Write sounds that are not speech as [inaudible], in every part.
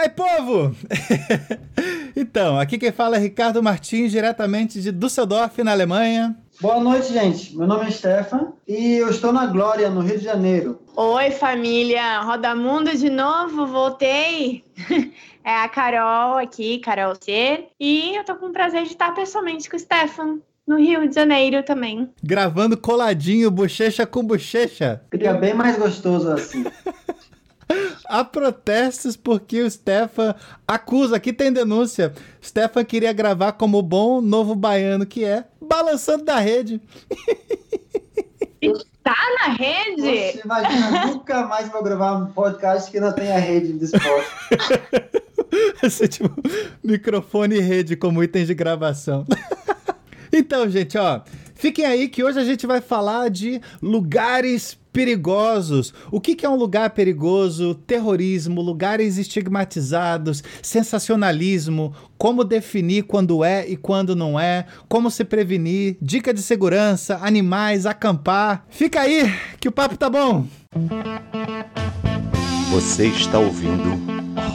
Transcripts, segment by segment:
aí, povo? [laughs] então, aqui quem fala é Ricardo Martins, diretamente de Düsseldorf, na Alemanha. Boa noite, gente. Meu nome é Stefan e eu estou na Glória, no Rio de Janeiro. Oi, família. Roda Mundo de novo, voltei. [laughs] É a Carol aqui, Carol C. E eu tô com o prazer de estar pessoalmente com o Stefan. No Rio de Janeiro também. Gravando coladinho, bochecha com bochecha. Fica bem mais gostoso assim. [laughs] Há protestos porque o Stefan acusa, aqui tem denúncia. Stefan queria gravar como bom novo baiano que é, balançando da rede. Tá na rede? Você imagina, nunca mais vou gravar um podcast que não tenha rede de esporte. [laughs] Esse tipo, microfone e rede como itens de gravação. [laughs] então, gente, ó, fiquem aí que hoje a gente vai falar de lugares perigosos. O que, que, é um lugar perigoso? Terrorismo, lugares estigmatizados, sensacionalismo, como definir quando é e quando não é, como se prevenir, dica de segurança, animais, acampar. Fica aí que o papo tá bom. Você está ouvindo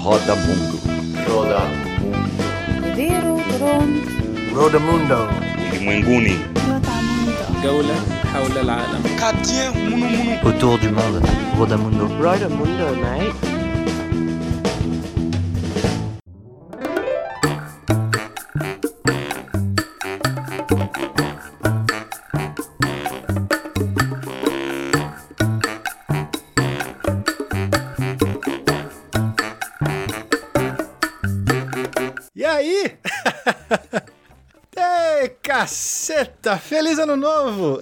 Roda Mundo. Roda Mundo. Roda Mundo. Roda Mundo. Roda Mundo. Autour du monde. Rodamundo. Rodamundo, mate. Caceta! Feliz ano novo!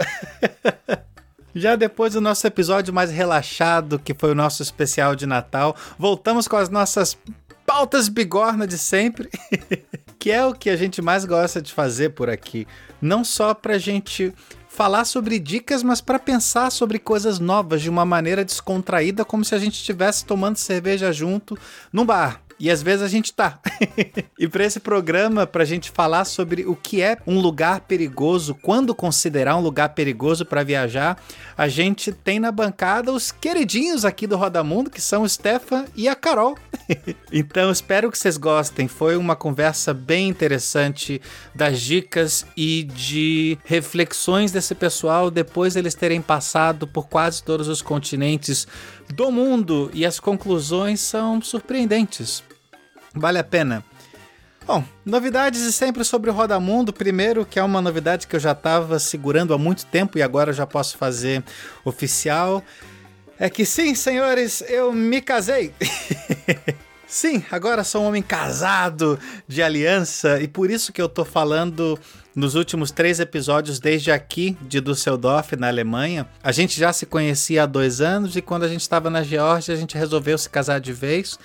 [laughs] Já depois do nosso episódio mais relaxado, que foi o nosso especial de Natal, voltamos com as nossas pautas bigorna de sempre, [laughs] que é o que a gente mais gosta de fazer por aqui. Não só pra gente falar sobre dicas, mas para pensar sobre coisas novas de uma maneira descontraída, como se a gente estivesse tomando cerveja junto num bar. E às vezes a gente tá. [laughs] e para esse programa, pra gente falar sobre o que é um lugar perigoso, quando considerar um lugar perigoso para viajar, a gente tem na bancada os queridinhos aqui do Roda Mundo, que são o Stefan e a Carol. [laughs] então espero que vocês gostem. Foi uma conversa bem interessante das dicas e de reflexões desse pessoal depois eles terem passado por quase todos os continentes do mundo e as conclusões são surpreendentes. Vale a pena. Bom, novidades de sempre sobre o Roda Mundo. Primeiro, que é uma novidade que eu já estava segurando há muito tempo e agora já posso fazer oficial. É que sim, senhores, eu me casei. [laughs] sim, agora sou um homem casado de aliança e por isso que eu tô falando nos últimos três episódios, desde aqui de Düsseldorf, na Alemanha. A gente já se conhecia há dois anos e quando a gente estava na Geórgia, a gente resolveu se casar de vez.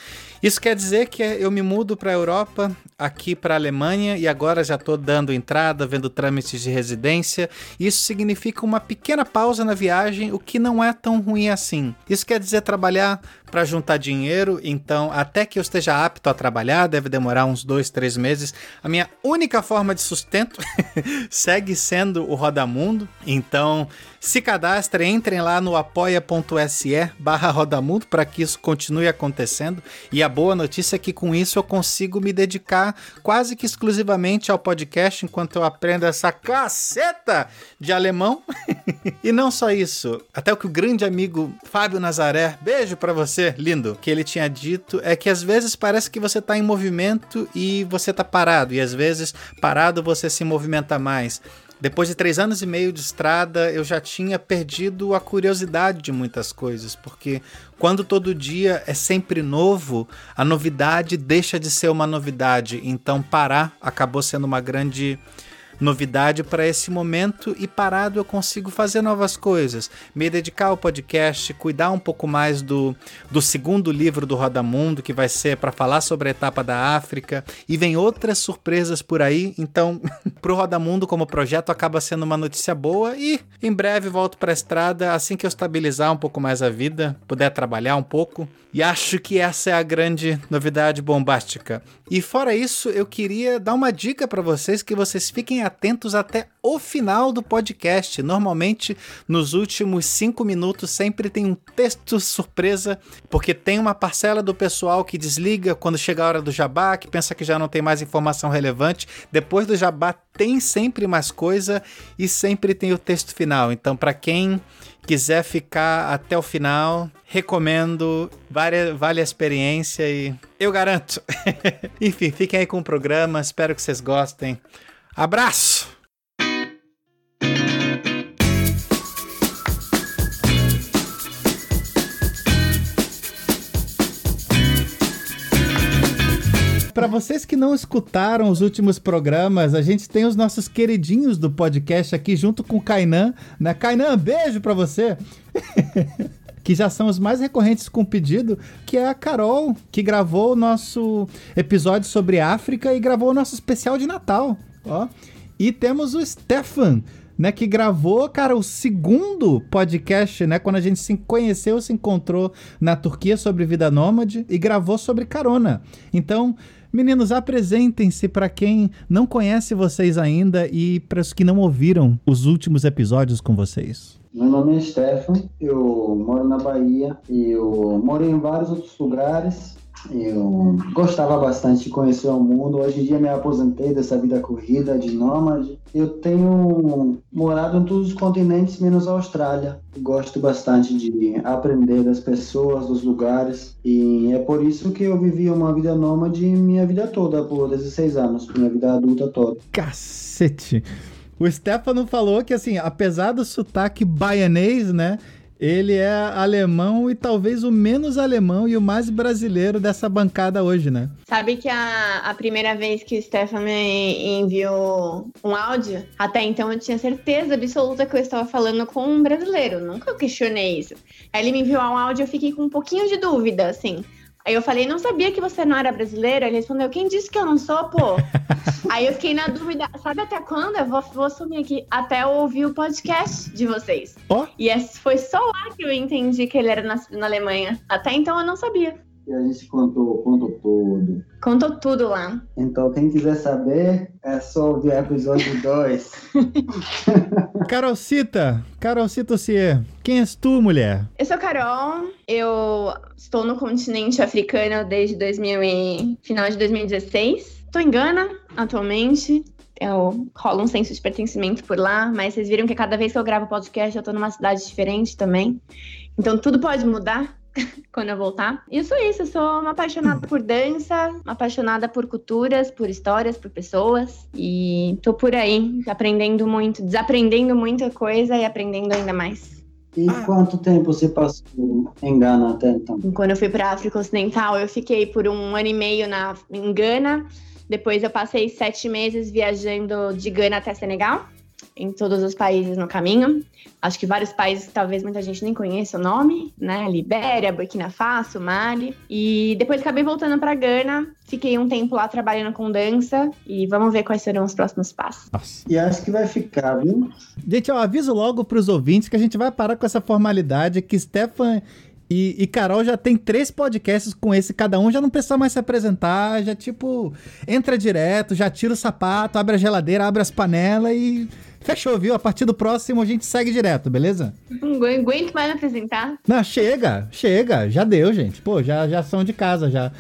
Isso quer dizer que eu me mudo para a Europa, aqui para a Alemanha, e agora já estou dando entrada, vendo trâmites de residência. Isso significa uma pequena pausa na viagem, o que não é tão ruim assim. Isso quer dizer trabalhar para juntar dinheiro, então até que eu esteja apto a trabalhar, deve demorar uns dois, três meses. A minha única forma de sustento [laughs] segue sendo o Rodamundo. Então, se cadastrem, entrem lá no apoia.se barra Rodamundo para que isso continue acontecendo. E a boa notícia é que com isso eu consigo me dedicar quase que exclusivamente ao podcast enquanto eu aprendo essa caceta de alemão. [laughs] e não só isso, até o que o grande amigo Fábio Nazaré, beijo para você, lindo, que ele tinha dito é que às vezes parece que você tá em movimento e você tá parado, e às vezes parado você se movimenta mais. Depois de três anos e meio de estrada, eu já tinha perdido a curiosidade de muitas coisas, porque quando todo dia é sempre novo, a novidade deixa de ser uma novidade. Então, parar acabou sendo uma grande novidade para esse momento e parado eu consigo fazer novas coisas, me dedicar ao podcast, cuidar um pouco mais do, do segundo livro do Roda Mundo, que vai ser para falar sobre a etapa da África, e vem outras surpresas por aí. Então, [laughs] pro Roda Mundo como projeto acaba sendo uma notícia boa e em breve volto para a estrada assim que eu estabilizar um pouco mais a vida, puder trabalhar um pouco. E acho que essa é a grande novidade bombástica. E fora isso, eu queria dar uma dica para vocês que vocês fiquem atentos até o final do podcast. Normalmente, nos últimos cinco minutos, sempre tem um texto surpresa, porque tem uma parcela do pessoal que desliga quando chega a hora do jabá, que pensa que já não tem mais informação relevante. Depois do jabá, tem sempre mais coisa e sempre tem o texto final. Então, para quem quiser ficar até o final, recomendo, vale, vale a experiência e eu garanto. [laughs] Enfim, fiquem aí com o programa, espero que vocês gostem. Abraço! Para vocês que não escutaram os últimos programas, a gente tem os nossos queridinhos do podcast aqui junto com o Kainan, né? Kainan, beijo para você. [laughs] que já são os mais recorrentes com pedido, que é a Carol, que gravou o nosso episódio sobre África e gravou o nosso especial de Natal, ó. E temos o Stefan, né, que gravou, cara, o segundo podcast, né, quando a gente se conheceu, se encontrou na Turquia sobre vida nômade e gravou sobre carona. Então, Meninos, apresentem-se para quem não conhece vocês ainda e para os que não ouviram os últimos episódios com vocês. Meu nome é Stefan, eu moro na Bahia, eu morei em vários outros lugares, eu gostava bastante de conhecer o mundo. Hoje em dia me aposentei dessa vida corrida de nômade. Eu tenho morado em todos os continentes menos a Austrália. Gosto bastante de aprender das pessoas, dos lugares. E é por isso que eu vivi uma vida nômade minha vida toda, por 16 anos, minha vida adulta toda. Cacete! O Stefano falou que, assim, apesar do sotaque baianês, né? Ele é alemão e talvez o menos alemão e o mais brasileiro dessa bancada hoje, né? Sabe que a, a primeira vez que o Stefan me enviou um áudio, até então eu tinha certeza absoluta que eu estava falando com um brasileiro. Nunca questionei isso. Aí ele me enviou um áudio e eu fiquei com um pouquinho de dúvida, assim. Aí eu falei, não sabia que você não era brasileiro? Ele respondeu, quem disse que eu não sou, pô? [laughs] Aí eu fiquei na dúvida, sabe até quando? Eu vou, vou assumir aqui, até eu ouvir o podcast de vocês. Oh. E foi só lá que eu entendi que ele era nascido na Alemanha. Até então eu não sabia. E a gente contou, contou tudo. Contou tudo lá. Então, quem quiser saber, é só ouvir o episódio 2. [laughs] Carolcita, Carolcita Cier, quem és tu, mulher? Eu sou Carol, eu estou no continente africano desde 2000 e... final de 2016. Estou em Gana atualmente. Eu rolo um senso de pertencimento por lá, mas vocês viram que cada vez que eu gravo podcast eu tô numa cidade diferente também. Então tudo pode mudar [laughs] quando eu voltar. E eu sou isso, eu sou uma apaixonada por dança, uma apaixonada por culturas, por histórias, por pessoas. E tô por aí, aprendendo muito, desaprendendo muita coisa e aprendendo ainda mais. E quanto tempo você passou em Gana até então? Quando eu fui para África Ocidental, eu fiquei por um ano e meio na, em Gana. Depois eu passei sete meses viajando de Gana até Senegal em todos os países no caminho. Acho que vários países que talvez muita gente nem conheça o nome, né? Libéria, Burkina Faso, Mali. E depois acabei voltando para Gana, fiquei um tempo lá trabalhando com dança e vamos ver quais serão os próximos passos. Nossa. E acho que vai ficar, viu? Gente, eu aviso logo para os ouvintes que a gente vai parar com essa formalidade que Stefan e, e, Carol já tem três podcasts com esse, cada um já não precisa mais se apresentar, já tipo, entra direto, já tira o sapato, abre a geladeira, abre as panelas e fechou, viu? A partir do próximo a gente segue direto, beleza? Não aguento mais apresentar. Não, chega, chega, já deu, gente. Pô, já, já são de casa, já.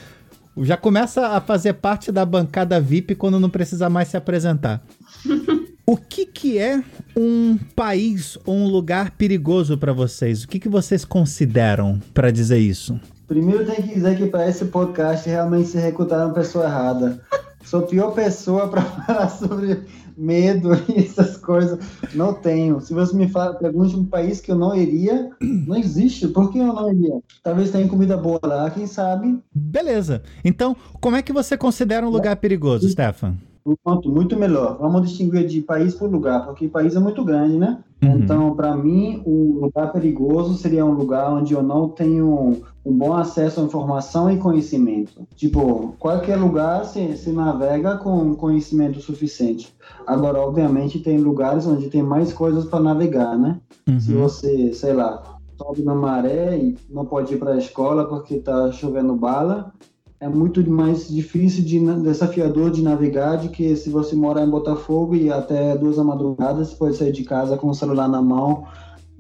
Já começa a fazer parte da bancada VIP quando não precisa mais se apresentar. [laughs] O que, que é um país ou um lugar perigoso para vocês? O que, que vocês consideram para dizer isso? Primeiro tem que dizer que para esse podcast realmente se recrutaram pessoa errada. Sou a pior pessoa para [laughs] falar sobre medo e essas coisas. Não tenho. Se você me fala, pergunte um país que eu não iria, não existe. Por que eu não iria? Talvez tenha comida boa lá, quem sabe? Beleza. Então, como é que você considera um lugar perigoso, Stefan? Ponto muito melhor. Vamos distinguir de país por lugar, porque o país é muito grande, né? Uhum. Então, para mim, um lugar perigoso seria um lugar onde eu não tenho um bom acesso à informação e conhecimento. Tipo, qualquer lugar se, se navega com conhecimento suficiente. Agora, obviamente, tem lugares onde tem mais coisas para navegar, né? Uhum. Se você, sei lá, sobe na maré e não pode ir para a escola porque está chovendo bala, é muito mais difícil, de, desafiador de navegar do que se você mora em Botafogo e até duas da madrugada você pode sair de casa com o celular na mão,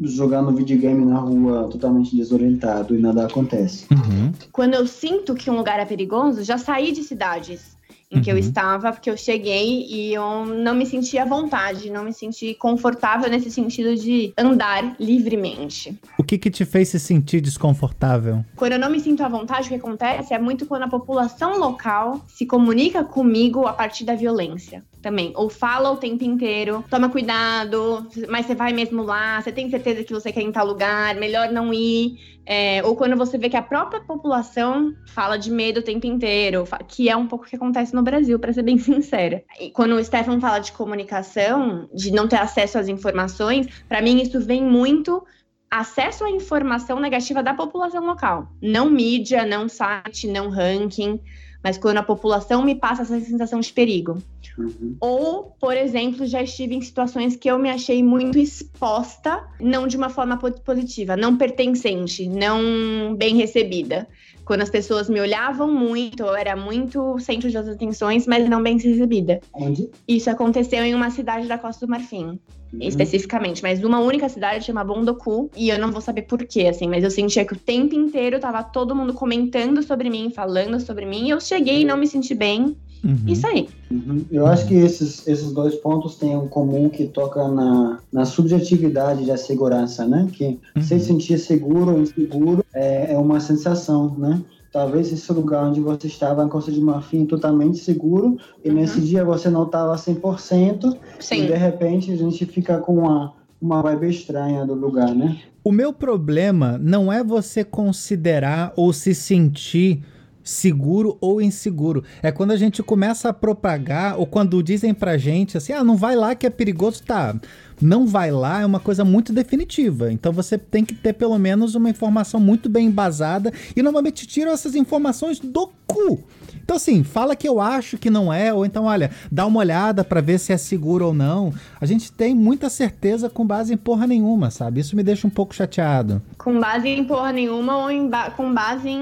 jogando videogame na rua totalmente desorientado e nada acontece. Uhum. Quando eu sinto que um lugar é perigoso, já saí de cidades em que eu Uhum. estava, porque eu cheguei e eu não me senti à vontade, não me senti confortável nesse sentido de andar livremente. O que que te fez se sentir desconfortável? Quando eu não me sinto à vontade, o que acontece é muito quando a população local se comunica comigo a partir da violência também. Ou fala o tempo inteiro, toma cuidado, mas você vai mesmo lá, você tem certeza que você quer ir em tal lugar, melhor não ir. É, ou quando você vê que a própria população fala de medo o tempo inteiro, que é um pouco o que acontece no Brasil, para ser bem [laughs] sincera. E quando o Stefan fala de comunicação, de não ter acesso às informações, para mim isso vem muito acesso à informação negativa da população local. Não mídia, não site, não ranking, mas quando a população me passa essa sensação de perigo. Uhum. Ou, por exemplo, já estive em situações que eu me achei muito exposta, não de uma forma po- positiva, não pertencente, não bem recebida. Quando as pessoas me olhavam muito, eu era muito centro das atenções, mas não bem recebida. Onde? Isso aconteceu em uma cidade da Costa do Marfim Uhum. especificamente, mas uma única cidade chama Bondoku, e eu não vou saber porquê, assim, mas eu sentia que o tempo inteiro tava todo mundo comentando sobre mim, falando sobre mim, e eu cheguei e não me senti bem, Uhum. isso aí. Uhum. Eu acho que esses, esses dois pontos têm um comum que toca na, na subjetividade da segurança, né? Que Uhum. se sentir seguro ou inseguro é, é uma sensação, né? Talvez esse lugar onde você estava em Costa de Marfim totalmente seguro e Uhum. nesse dia você não estava 100% e Sim. de repente a gente fica com uma, uma vibe estranha do lugar, né? O meu problema não é você considerar ou se sentir seguro ou inseguro. É quando a gente começa a propagar ou quando dizem pra gente assim: "Ah, não vai lá que é perigoso", tá? Não vai lá é uma coisa muito definitiva. Então você tem que ter pelo menos uma informação muito bem embasada e normalmente tiram essas informações do cu. Então assim, fala que eu acho que não é ou então olha, dá uma olhada pra ver se é seguro ou não. A gente tem muita certeza com base em porra nenhuma, sabe? Isso me deixa um pouco chateado. Com base em porra nenhuma ou em ba- com base em,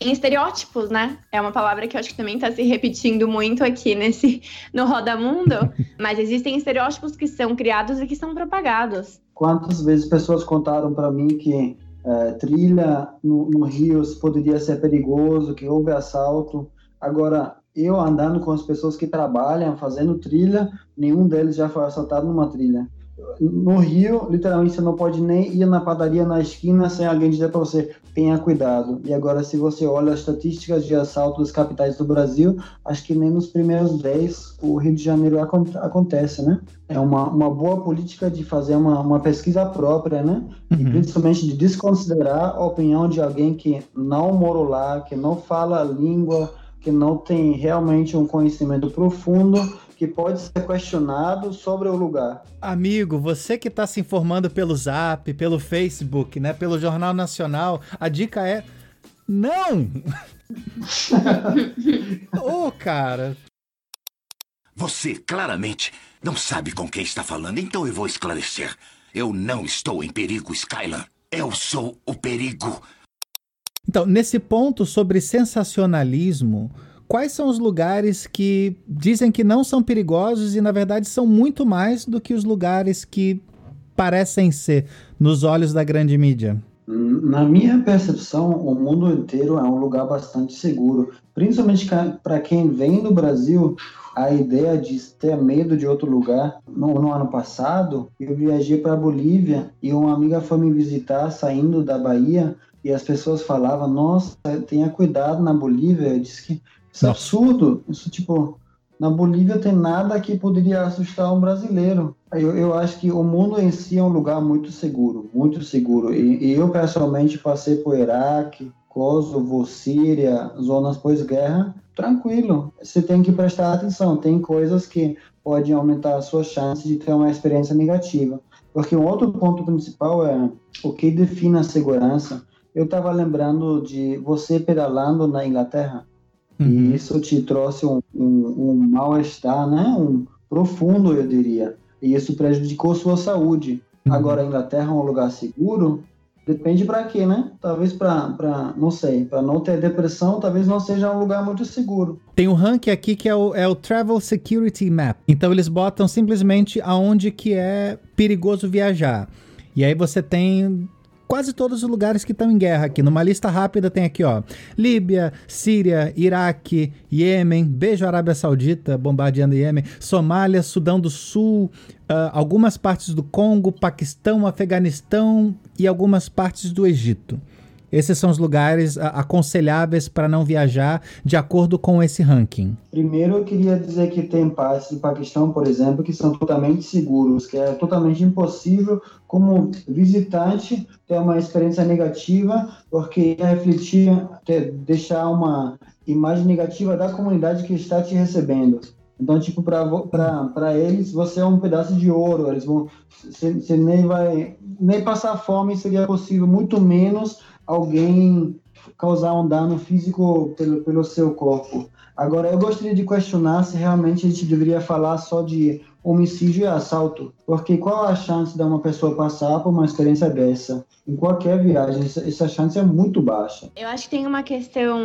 em estereótipos, né? É uma palavra que eu acho que também tá se repetindo muito aqui nesse [laughs] no Roda Mundo, [laughs] mas existem estereótipos que são criados e que são propagados. Quantas vezes pessoas contaram para mim que eh, trilha no, no Rio poderia ser perigoso, que houve assalto. Agora, eu andando com as pessoas que trabalham, fazendo trilha, nenhum deles já foi assaltado numa trilha. No Rio, literalmente, você não pode nem ir na padaria na esquina sem alguém dizer para você, tenha cuidado. E agora, se você olha as estatísticas de assalto das capitais do Brasil, acho que nem nos primeiros 10 o Rio de Janeiro acon- acontece, né? É uma, uma boa política de fazer uma, uma pesquisa própria, né? E Uhum. principalmente de desconsiderar a opinião de alguém que não morou lá, que não fala a língua, que não tem realmente um conhecimento profundo, que pode ser questionado sobre o lugar. Amigo, você que tá se informando pelo Zap, pelo Facebook, né, pelo Jornal Nacional, a dica é não. [laughs] Ô, cara, Você claramente não sabe com quem está falando, então eu vou esclarecer. Eu não estou em perigo, Skylar. Eu sou o perigo. Então, nesse ponto sobre sensacionalismo, quais são os lugares que dizem que não são perigosos e, na verdade, são muito mais do que os lugares que parecem ser nos olhos da grande mídia? Na minha percepção, o mundo inteiro é um lugar bastante seguro, principalmente para quem vem do Brasil. A ideia de ter medo de outro lugar. No, no ano passado, eu viajei para a Bolívia e uma amiga foi me visitar saindo da Bahia e as pessoas falavam: Nossa, tenha cuidado na Bolívia. Eu disse que isso é absurdo. Isso, tipo, na Bolívia tem nada que poderia assustar um brasileiro. Eu, eu acho que o mundo em si é um lugar muito seguro, muito seguro. E, e eu pessoalmente passei por Iraque, Kosovo, Síria, zonas pós-guerra, tranquilo. Você tem que prestar atenção. Tem coisas que podem aumentar a sua chance de ter uma experiência negativa. Porque um outro ponto principal é o que define a segurança. Eu estava lembrando de você pedalando na Inglaterra. Uhum. E isso te trouxe um, um, um mal-estar, né? Um profundo, eu diria. E isso prejudicou sua saúde. Uhum. Agora, a Inglaterra é um lugar seguro? Depende para quê, né? Talvez para, não sei, para não ter depressão, talvez não seja um lugar muito seguro. Tem um ranking aqui que é o, é o Travel Security Map. Então eles botam simplesmente aonde que é perigoso viajar. E aí você tem quase todos os lugares que estão em guerra aqui. Numa lista rápida tem aqui, ó: Líbia, Síria, Iraque, Iêmen, beijo Arábia Saudita, bombardeando Iêmen, Somália, Sudão do Sul, uh, algumas partes do Congo, Paquistão, Afeganistão e algumas partes do Egito. Esses são os lugares aconselháveis para não viajar de acordo com esse ranking. Primeiro, eu queria dizer que tem partes do Paquistão, por exemplo, que são totalmente seguros, que é totalmente impossível, como visitante, ter uma experiência negativa, porque refletir, ter, deixar uma imagem negativa da comunidade que está te recebendo. Então, tipo, para eles, você é um pedaço de ouro. Eles vão. Você nem vai. Nem passar fome seria possível, muito menos alguém causar um dano físico pelo, pelo seu corpo. Agora, eu gostaria de questionar se realmente a gente deveria falar só de homicídio e assalto, porque qual a chance de uma pessoa passar por uma experiência dessa? Em qualquer viagem, essa chance é muito baixa. Eu acho que tem uma questão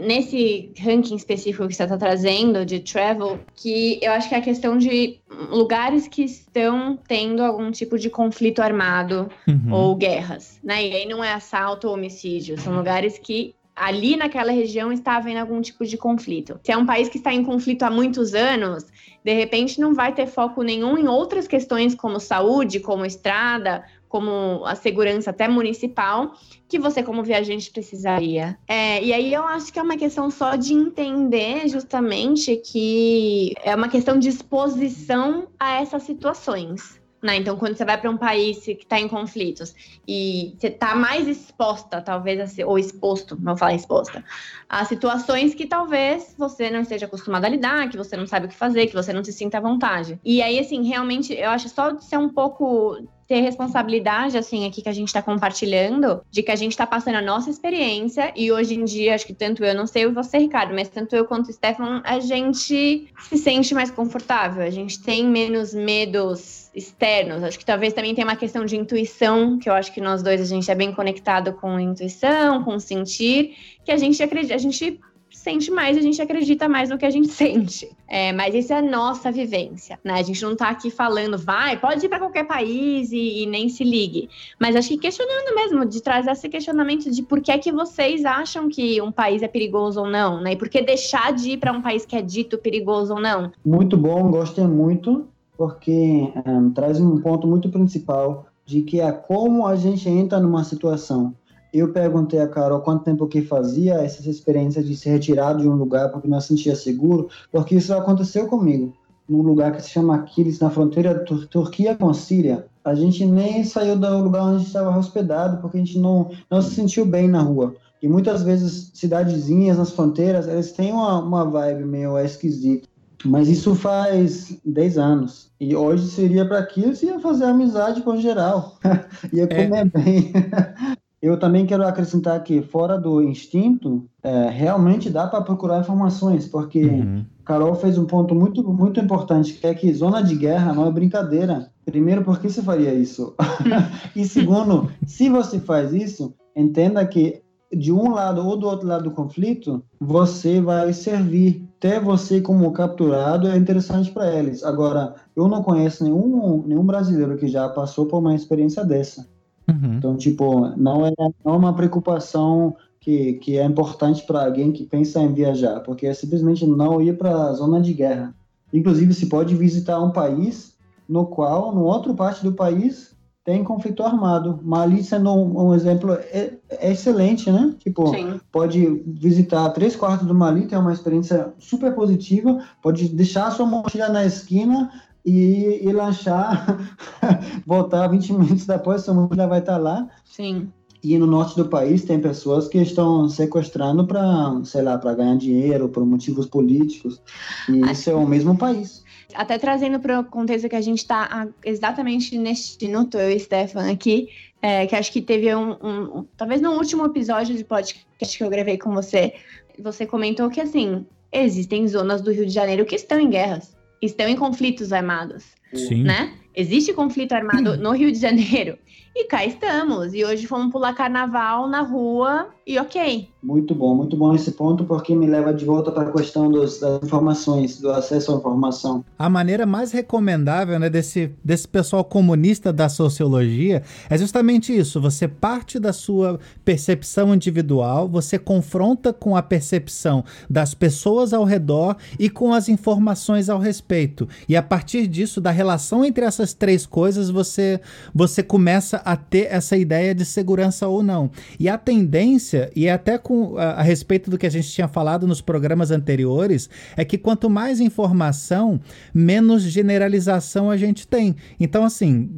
nesse ranking específico que você está trazendo de travel, que eu acho que é a questão de lugares que estão tendo algum tipo de conflito armado uhum. ou guerras, né? E aí não é assalto ou homicídio, são lugares que ali naquela região está havendo algum tipo de conflito. Se é um país que está em conflito há muitos anos, de repente não vai ter foco nenhum em outras questões como saúde, como estrada, como a segurança até municipal, que você como viajante precisaria. É, e aí eu acho que é uma questão só de entender justamente que é uma questão de exposição a essas situações. Né? Então, quando você vai para um país que está em conflitos e você está mais exposta, talvez, ser, ou exposto, não falar exposta, a situações que talvez você não esteja acostumado a lidar, que você não sabe o que fazer, que você não se sinta à vontade. E aí, assim, realmente, eu acho só de ser um pouco ter responsabilidade, assim, aqui que a gente está compartilhando, de que a gente está passando a nossa experiência e hoje em dia, acho que tanto eu, não sei você, Ricardo, mas tanto eu quanto o Stefan, a gente se sente mais confortável, a gente tem menos medos externos. Acho que talvez também tenha uma questão de intuição, que eu acho que nós dois a gente é bem conectado com intuição, com sentir, que a gente acredita, a gente sente mais, a gente acredita mais no que a gente [laughs] sente. É, mas isso é a nossa vivência, né? A gente não tá aqui falando, vai, pode ir para qualquer país e, e, nem se ligue. Mas acho que questionando mesmo, de trazer esse questionamento de por que é que vocês acham que um país é perigoso ou não, né? E por que deixar de ir para um país que é dito perigoso ou não? Muito bom, gostei muito, porque um, é, traz um ponto muito principal de que é como a gente entra numa situação eu perguntei a Carol quanto tempo que fazia essa experiência de ser retirado de um lugar porque não se sentia seguro, porque isso aconteceu comigo, num lugar que se chama Aquiles, na fronteira Tur Turquia com Síria. A gente nem saiu do lugar onde a estava hospedado porque a gente não, não se sentiu bem na rua. E muitas vezes, cidadezinhas nas fronteiras, eles têm uma, uma vibe meio esquisita. Mas isso faz 10 anos. E hoje seria para aquilo, você ia fazer amizade com geral. [laughs] ia comer é. bem. [laughs] Eu também quero acrescentar que, fora do instinto, é, realmente dá para procurar informações, porque uhum. Carol fez um ponto muito, muito importante, que é que zona de guerra não é brincadeira. Primeiro, por que você faria isso? [laughs] e segundo, se você faz isso, entenda que de um lado ou do outro lado do conflito, você vai servir. Ter você como capturado é interessante para eles. Agora, eu não conheço nenhum, nenhum brasileiro que já passou por uma experiência dessa. Uhum. Então, tipo, não é, não é uma preocupação que, que é importante para alguém que pensa em viajar, porque é simplesmente não ir para a zona de guerra. Inclusive, se pode visitar um país no qual, no outro parte do país, tem conflito armado. Mali sendo um, um exemplo é, é, excelente, né? Tipo, Sim. pode visitar três quartos do Mali, ter uma experiência super positiva, pode deixar sua mochila na esquina, e, e lanchar, [laughs] voltar 20 minutos depois, sua mulher vai estar lá. Sim. E no norte do país tem pessoas que estão sequestrando para, sei lá, para ganhar dinheiro, por motivos políticos. E Acho... isso é o mesmo país. Até trazendo para o contexto que a gente está exatamente neste minuto, eu e Stefan aqui, é, que acho que teve um, um, Talvez no último episódio de podcast que eu gravei com você, você comentou que, assim, existem zonas do Rio de Janeiro que estão em guerras estão em conflitos armados. Sim. Né? Existe conflito armado [clears throat] no Rio de Janeiro. E cá estamos. E hoje fomos pular carnaval na rua e ok. Muito bom, muito bom esse ponto, porque me leva de volta para a questão dos, das informações, do acesso à informação. A maneira mais recomendável né, desse, desse pessoal comunista da sociologia é justamente isso. Você parte da sua percepção individual, você confronta com a percepção das pessoas ao redor e com as informações ao respeito. E a partir disso, da relação entre essas três coisas, você, você começa a ter essa ideia de segurança ou não. E a tendência, e é até com a, a respeito do que a gente tinha falado nos programas anteriores, é que quanto mais informação, menos generalização a gente tem. Então, assim,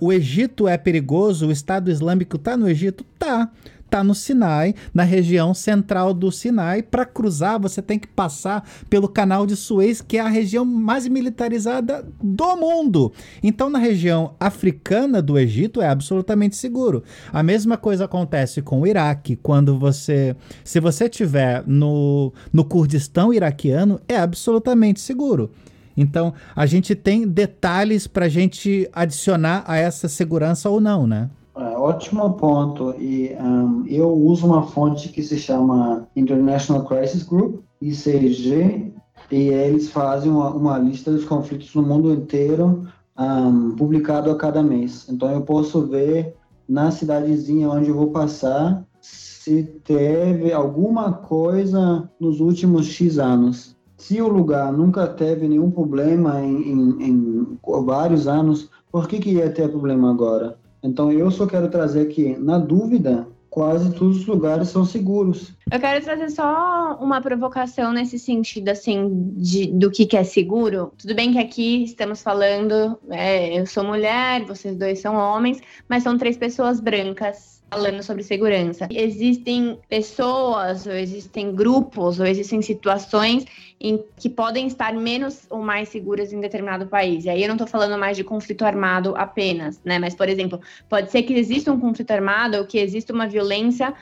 o Egito é perigoso, o Estado Islâmico está no Egito? Tá está no Sinai, na região central do Sinai. Para cruzar, você tem que passar pelo canal de Suez, que é a região mais militarizada do mundo. Então, na região africana do Egito, é absolutamente seguro. A mesma coisa acontece com o Iraque. Quando você. Se você estiver no, no Kurdistão iraquiano, é absolutamente seguro. Então, a gente tem detalhes para a gente adicionar a essa segurança ou não, né? É, ótimo ponto. E um, eu uso uma fonte que se chama International Crisis Group, ICG, e eles fazem uma, uma lista dos conflitos no mundo inteiro, um, publicado a cada mês. Então eu posso ver na cidadezinha onde eu vou passar se teve alguma coisa nos últimos X anos. Se o lugar nunca teve nenhum problema em, em, em vários anos, por que, que ia ter problema agora? Então eu só quero trazer aqui, na dúvida, quase todos os lugares são seguros. Eu quero trazer só uma provocação nesse sentido, assim, de, do que, que é seguro. Tudo bem que aqui estamos falando, é, eu sou mulher, vocês dois são homens, mas são três pessoas brancas falando sobre segurança. Existem pessoas, ou existem grupos, ou existem situações em que podem estar menos ou mais seguras em determinado país. E aí eu não estou falando mais de conflito armado apenas, né? Mas, por exemplo, pode ser que exista um conflito armado ou que exista uma violência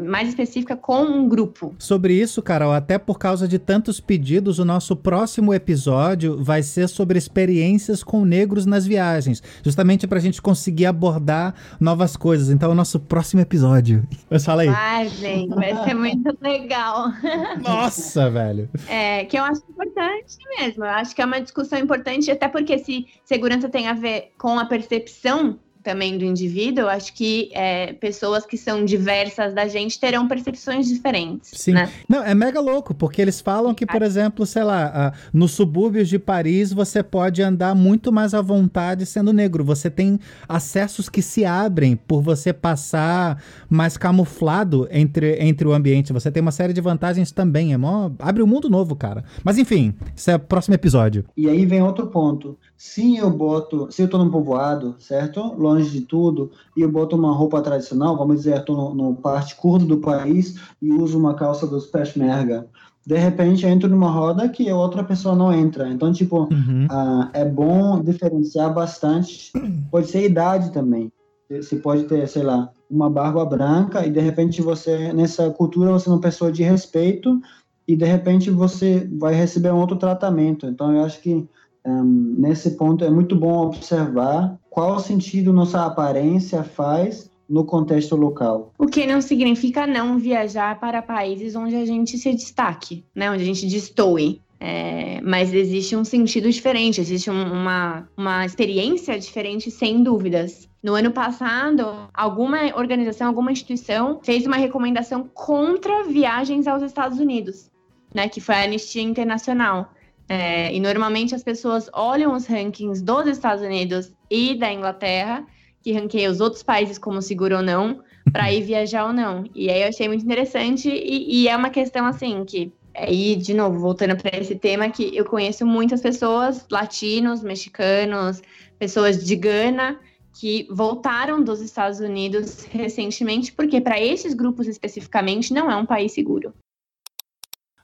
mais específica com um grupo. Sobre isso, Carol, até por causa de tantos pedidos, o nosso próximo episódio vai ser sobre experiências com negros nas viagens, justamente para a gente conseguir abordar novas coisas. Então, é o nosso próximo episódio. Mas fala aí. Vai, gente, vai ser muito legal. [laughs] Nossa, velho. É, que eu acho importante mesmo. Eu acho que é uma discussão importante, até porque se segurança tem a ver com a percepção também do indivíduo, eu acho que é, pessoas que são diversas da gente terão percepções diferentes. Sim. Né? Não, é mega louco, porque eles falam que, por exemplo, sei lá, nos subúrbios de Paris você pode andar muito mais à vontade sendo negro. Você tem acessos que se abrem por você passar mais camuflado entre, entre o ambiente. Você tem uma série de vantagens também. É mó... Abre um mundo novo, cara. Mas enfim, esse é o próximo episódio. E aí vem outro ponto. Se eu boto, se eu tô num povoado, certo? Longe de tudo, e eu boto uma roupa tradicional, vamos dizer, eu tô no, no parte curta do país e uso uma calça dos peshmerga. De repente eu entro numa roda que a outra pessoa não entra. Então, tipo, uhum. uh, é bom diferenciar bastante. Pode ser idade também. Você pode ter, sei lá, uma barba branca e de repente você, nessa cultura, você é uma pessoa de respeito e de repente você vai receber um outro tratamento. Então, eu acho que um, nesse ponto é muito bom observar qual sentido nossa aparência faz no contexto local. O que não significa não viajar para países onde a gente se destaque, né? onde a gente destoe. É, mas existe um sentido diferente, existe um, uma, uma experiência diferente, sem dúvidas. No ano passado, alguma organização, alguma instituição fez uma recomendação contra viagens aos Estados Unidos, né, que foi a Anistia Internacional. É, e normalmente as pessoas olham os rankings dos Estados Unidos e da Inglaterra, que ranqueia os outros países como seguro ou não, para ir viajar ou não. E aí eu achei muito interessante, e, e é uma questão assim que. Aí, de novo, voltando para esse tema, que eu conheço muitas pessoas, latinos, mexicanos, pessoas de Gana, que voltaram dos Estados Unidos recentemente, porque para esses grupos especificamente não é um país seguro.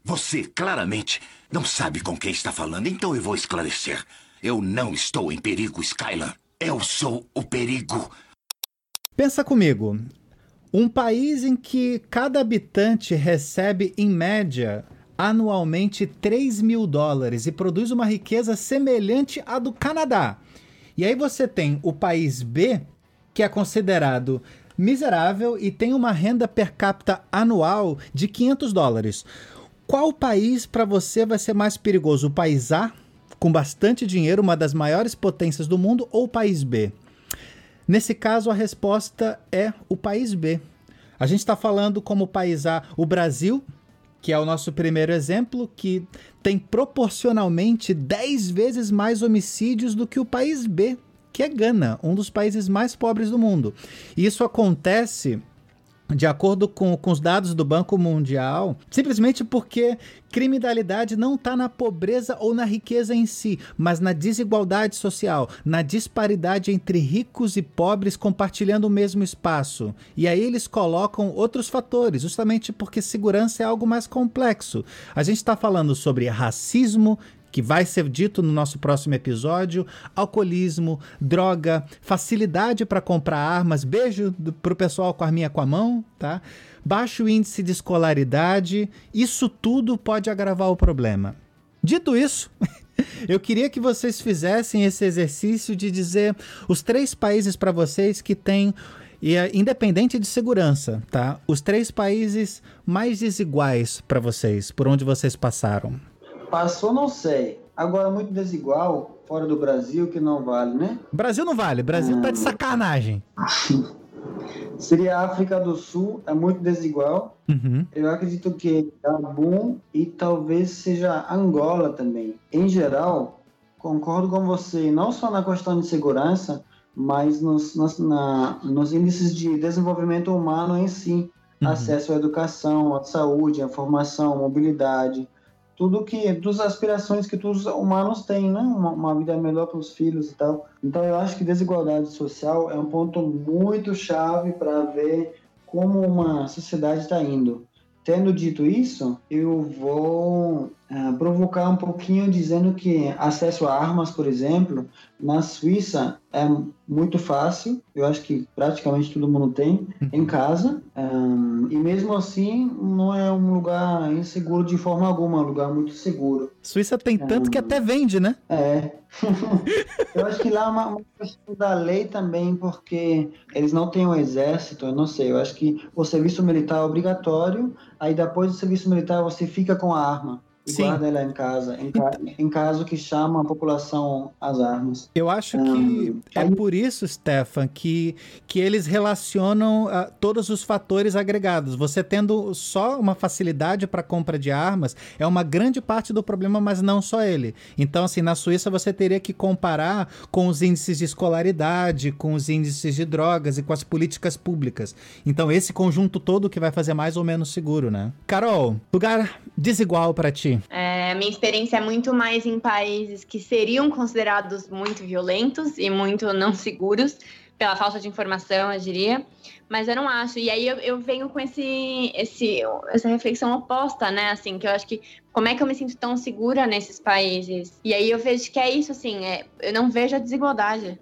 Você claramente não sabe com quem está falando, então eu vou esclarecer. Eu não estou em perigo, Skylar. Eu sou o perigo. Pensa comigo. Um país em que cada habitante recebe, em média, anualmente 3 mil dólares e produz uma riqueza semelhante à do Canadá. E aí você tem o país B, que é considerado miserável e tem uma renda per capita anual de 500 dólares. Qual país para você vai ser mais perigoso? O país A, com bastante dinheiro, uma das maiores potências do mundo, ou o país B? Nesse caso, a resposta é o país B. A gente está falando como país A o Brasil, que é o nosso primeiro exemplo, que tem proporcionalmente 10 vezes mais homicídios do que o país B, que é Gana, um dos países mais pobres do mundo. E isso acontece de acordo com, com os dados do Banco Mundial, simplesmente porque criminalidade não está na pobreza ou na riqueza em si, mas na desigualdade social, na disparidade entre ricos e pobres compartilhando o mesmo espaço. E aí eles colocam outros fatores, justamente porque segurança é algo mais complexo. A gente está falando sobre racismo, que vai ser dito no nosso próximo episódio, alcoolismo, droga, facilidade para comprar armas, beijo para o pessoal com a arminha com a mão, tá? Baixo índice de escolaridade, isso tudo pode agravar o problema. Dito isso, [laughs] eu queria que vocês fizessem esse exercício de dizer os três países para vocês que têm e é independente de segurança, tá? Os três países mais desiguais para vocês, por onde vocês passaram. Passou, não sei. Agora, muito desigual, fora do Brasil, que não vale, né? Brasil não vale. Brasil hum. tá de sacanagem. [laughs] Seria a África do Sul, é muito desigual. Uhum. Eu acredito que Gabon e talvez seja Angola também. Em geral, concordo com você, não só na questão de segurança, mas nos, nos, na, nos índices de desenvolvimento humano em si. Uhum. Acesso à educação, à saúde, à formação, mobilidade, tudo que das aspirações que todos os humanos têm, né? Uma, uma vida melhor para os filhos e tal. Então eu acho que desigualdade social é um ponto muito chave para ver como uma sociedade está indo. Tendo dito isso, eu vou uh, provocar um pouquinho dizendo que acesso a armas, por exemplo, na Suíça é muito fácil. Eu acho que praticamente todo mundo tem em uhum. casa. Um, e mesmo assim, não é um lugar inseguro de forma alguma, é um lugar muito seguro. Suíça tem tanto um, que até vende, né? É. [laughs] eu acho que lá é uma, uma questão da lei também, porque eles não têm um exército, eu não sei. Eu acho que o serviço militar é obrigatório, aí depois do serviço militar você fica com a arma e Sim. guarda ela em casa, em, ca em, caso que chama a população às armas. Eu acho que um, é por isso, Stefan, que, que eles relacionam uh, todos os fatores agregados. Você tendo só uma facilidade para compra de armas é uma grande parte do problema, mas não só ele. Então, assim, na Suíça você teria que comparar com os índices de escolaridade, com os índices de drogas e com as políticas públicas. Então, esse conjunto todo que vai fazer mais ou menos seguro, né? Carol, lugar desigual para ti. É, minha experiência é muito mais em países que seriam considerados muito violentos e muito não seguros, pela falta de informação, eu diria. Mas eu não acho. E aí eu, eu venho com esse, esse, essa reflexão oposta, né? Assim, que eu acho que como é que eu me sinto tão segura nesses países? E aí eu vejo que é isso, assim, é, eu não vejo a desigualdade.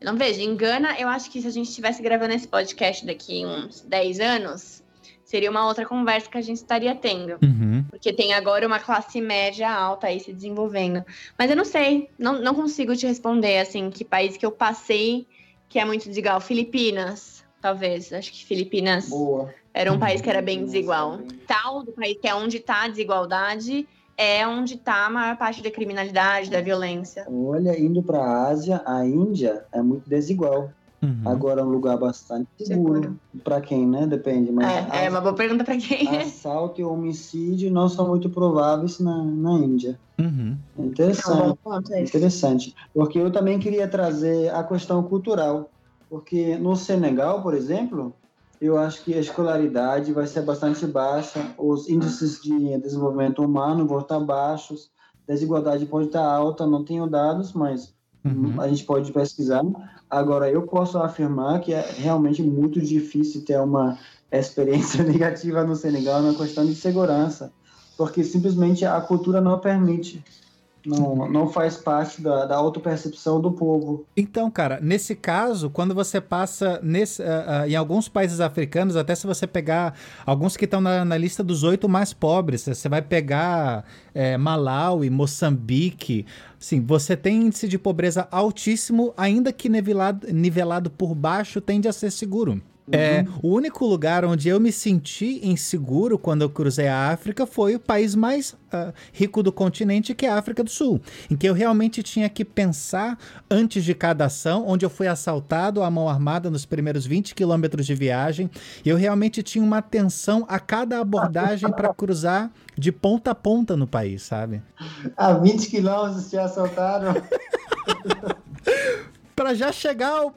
Eu não vejo. Em Gana, eu acho que se a gente estivesse gravando esse podcast daqui uns 10 anos, seria uma outra conversa que a gente estaria tendo. Uhum. Porque tem agora uma classe média alta aí se desenvolvendo. Mas eu não sei, não, não consigo te responder, assim, que país que eu passei que é muito desigual. Filipinas, talvez. Acho que Filipinas Boa. era um uhum. país que era bem desigual. Tal do país que é onde está a desigualdade é onde está a maior parte da criminalidade, da violência. Olha, indo para a Ásia, a Índia é muito desigual. Uhum. Agora é um lugar bastante seguro. Para quem, né? Depende. Mas é, é uma boa pergunta para quem. Assalto e homicídio não são muito prováveis na, na Índia. Uhum. Interessante. É interessante. Porque eu também queria trazer a questão cultural. Porque no Senegal, por exemplo, eu acho que a escolaridade vai ser bastante baixa, os índices de desenvolvimento humano vão estar baixos, desigualdade pode estar alta, não tenho dados, mas uhum. a gente pode pesquisar. Agora, eu posso afirmar que é realmente muito difícil ter uma experiência [laughs] negativa no Senegal na questão de segurança, porque simplesmente a cultura não permite. Não, não faz parte da, da autopercepção do povo. Então, cara, nesse caso, quando você passa nesse, uh, uh, em alguns países africanos, até se você pegar alguns que estão na, na, lista dos oito mais pobres, você vai pegar é, Malawi, Moçambique, sim, você tem índice de pobreza altíssimo, ainda que nivelado, nivelado por baixo, tende a ser seguro. É, uhum. o único lugar onde eu me senti inseguro quando eu cruzei a África foi o país mais uh, rico do continente, que é a África do Sul, em que eu realmente tinha que pensar antes de cada ação, onde eu fui assaltado à mão armada nos primeiros 20 quilômetros de viagem, e eu realmente tinha uma atenção a cada abordagem para cruzar de ponta a ponta no país, sabe? A 20 quilômetros te assaltaram. [laughs] para já chegar ao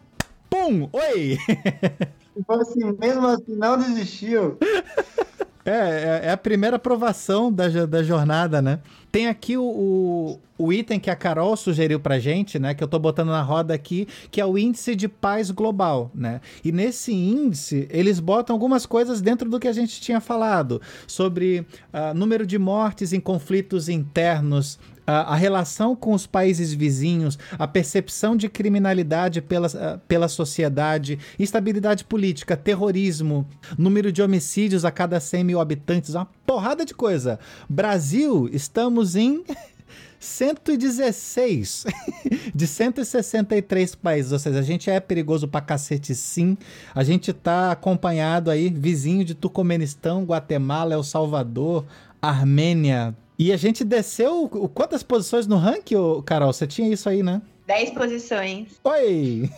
pum, oi. [laughs] Tipo assim, mesmo assim, não desistiu. [laughs] É, é, é, a primeira aprovação da, da jornada, né? Tem aqui o, o, o, item que a Carol sugeriu pra gente, né? Que eu tô botando na roda aqui, que é o índice de paz global, né? E nesse índice, eles botam algumas coisas dentro do que a gente tinha falado, sobre uh, número de mortes em conflitos internos, a, a, relação com os países vizinhos, a percepção de criminalidade pela, pela sociedade, instabilidade política, terrorismo, número de homicídios a cada 100 mil habitantes, uma porrada de coisa. Brasil, estamos em [laughs] 116 [laughs] de 163 países, ou seja, a gente é perigoso pra cacete sim. A gente tá acompanhado aí, vizinho de Turcomenistão, Guatemala, El Salvador, Armênia, e a gente desceu quantas posições no ranking, Carol? Você tinha isso aí, né? 10 posições. Oi!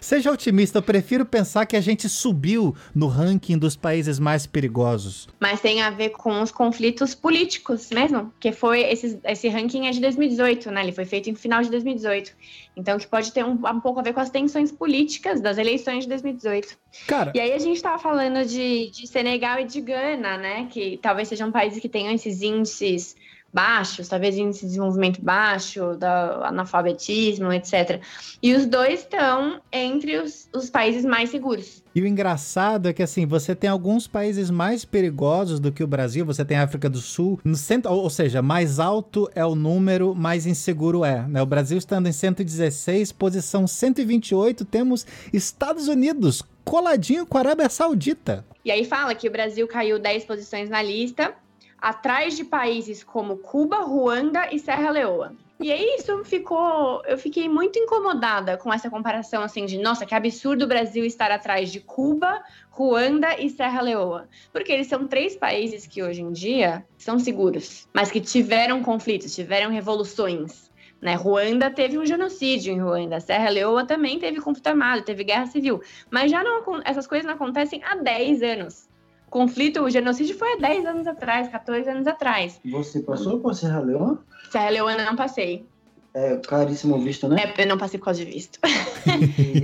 Seja otimista, eu prefiro pensar que a gente subiu no ranking dos países mais perigosos. Mas tem a ver com os conflitos políticos mesmo, que foi esse, esse ranking é de 2018, né? Ele foi feito em final de 2018. Então, que pode ter um, um pouco a ver com as tensões políticas das eleições de 2018. Cara. E aí a gente estava falando de, de Senegal e de Gana, né? Que talvez sejam países que tenham esses índices baixos, talvez índice de desenvolvimento baixo, da analfabetismo, etc. E os dois estão entre os, os países mais seguros. E o engraçado é que assim, você tem alguns países mais perigosos do que o Brasil, você tem a África do Sul, no centro, ou seja, mais alto é o número, mais inseguro é. Né? O Brasil estando em 116, posição 128, temos Estados Unidos coladinho com a Arábia Saudita. E aí fala que o Brasil caiu 10 posições na lista, atrás de países como Cuba, Ruanda e Serra Leoa. E aí isso ficou, eu fiquei muito incomodada com essa comparação assim de, nossa, que absurdo o Brasil estar atrás de Cuba, Ruanda e Serra Leoa, porque eles são três países que hoje em dia são seguros, mas que tiveram conflitos, tiveram revoluções. Né? Ruanda teve um genocídio em Ruanda, Serra Leoa também teve conflito armado, teve guerra civil, mas já não essas coisas não acontecem há 10 anos conflito, o genocídio foi há 10 anos atrás, 14 anos atrás. Você passou por Serra Leoa? Serra Leoa não passei. É caríssimo visto, né? É, eu não passei por causa de visto. [laughs]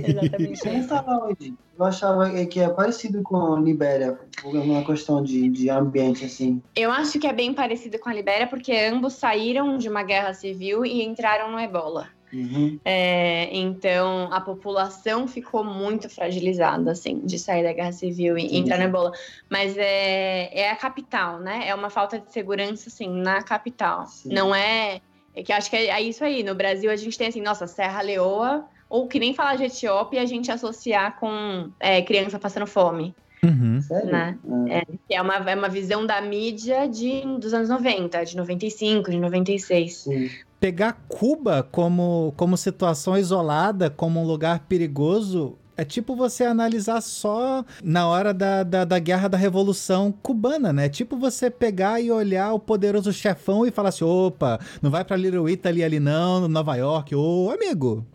Exatamente. Você estava onde? Eu achava que é parecido com a Libéria, uma questão de, de ambiente, assim. Eu acho que é bem parecido com a Libéria, porque ambos saíram de uma guerra civil e entraram no ebola. Uhum. É, então a população ficou muito fragilizada, assim, de sair da guerra civil e sim, entrar na ebola. Mas é, é a capital, né? É uma falta de segurança, assim, na capital. Sim. Não é. É que acho que é, é, isso aí. No Brasil a gente tem assim, nossa, Serra Leoa, ou que nem falar de Etiópia a gente associar com é, criança passando fome. Uhum. Né? É, é, uma, é uma visão da mídia de, dos anos 90, de 95, de 96. Sim pegar Cuba como, como situação isolada, como um lugar perigoso, é tipo você analisar só na hora da, da, da, guerra da Revolução Cubana, né? É tipo você pegar e olhar o poderoso chefão e falar assim: opa, não vai pra Little Italy ali não, Nova York, ô amigo.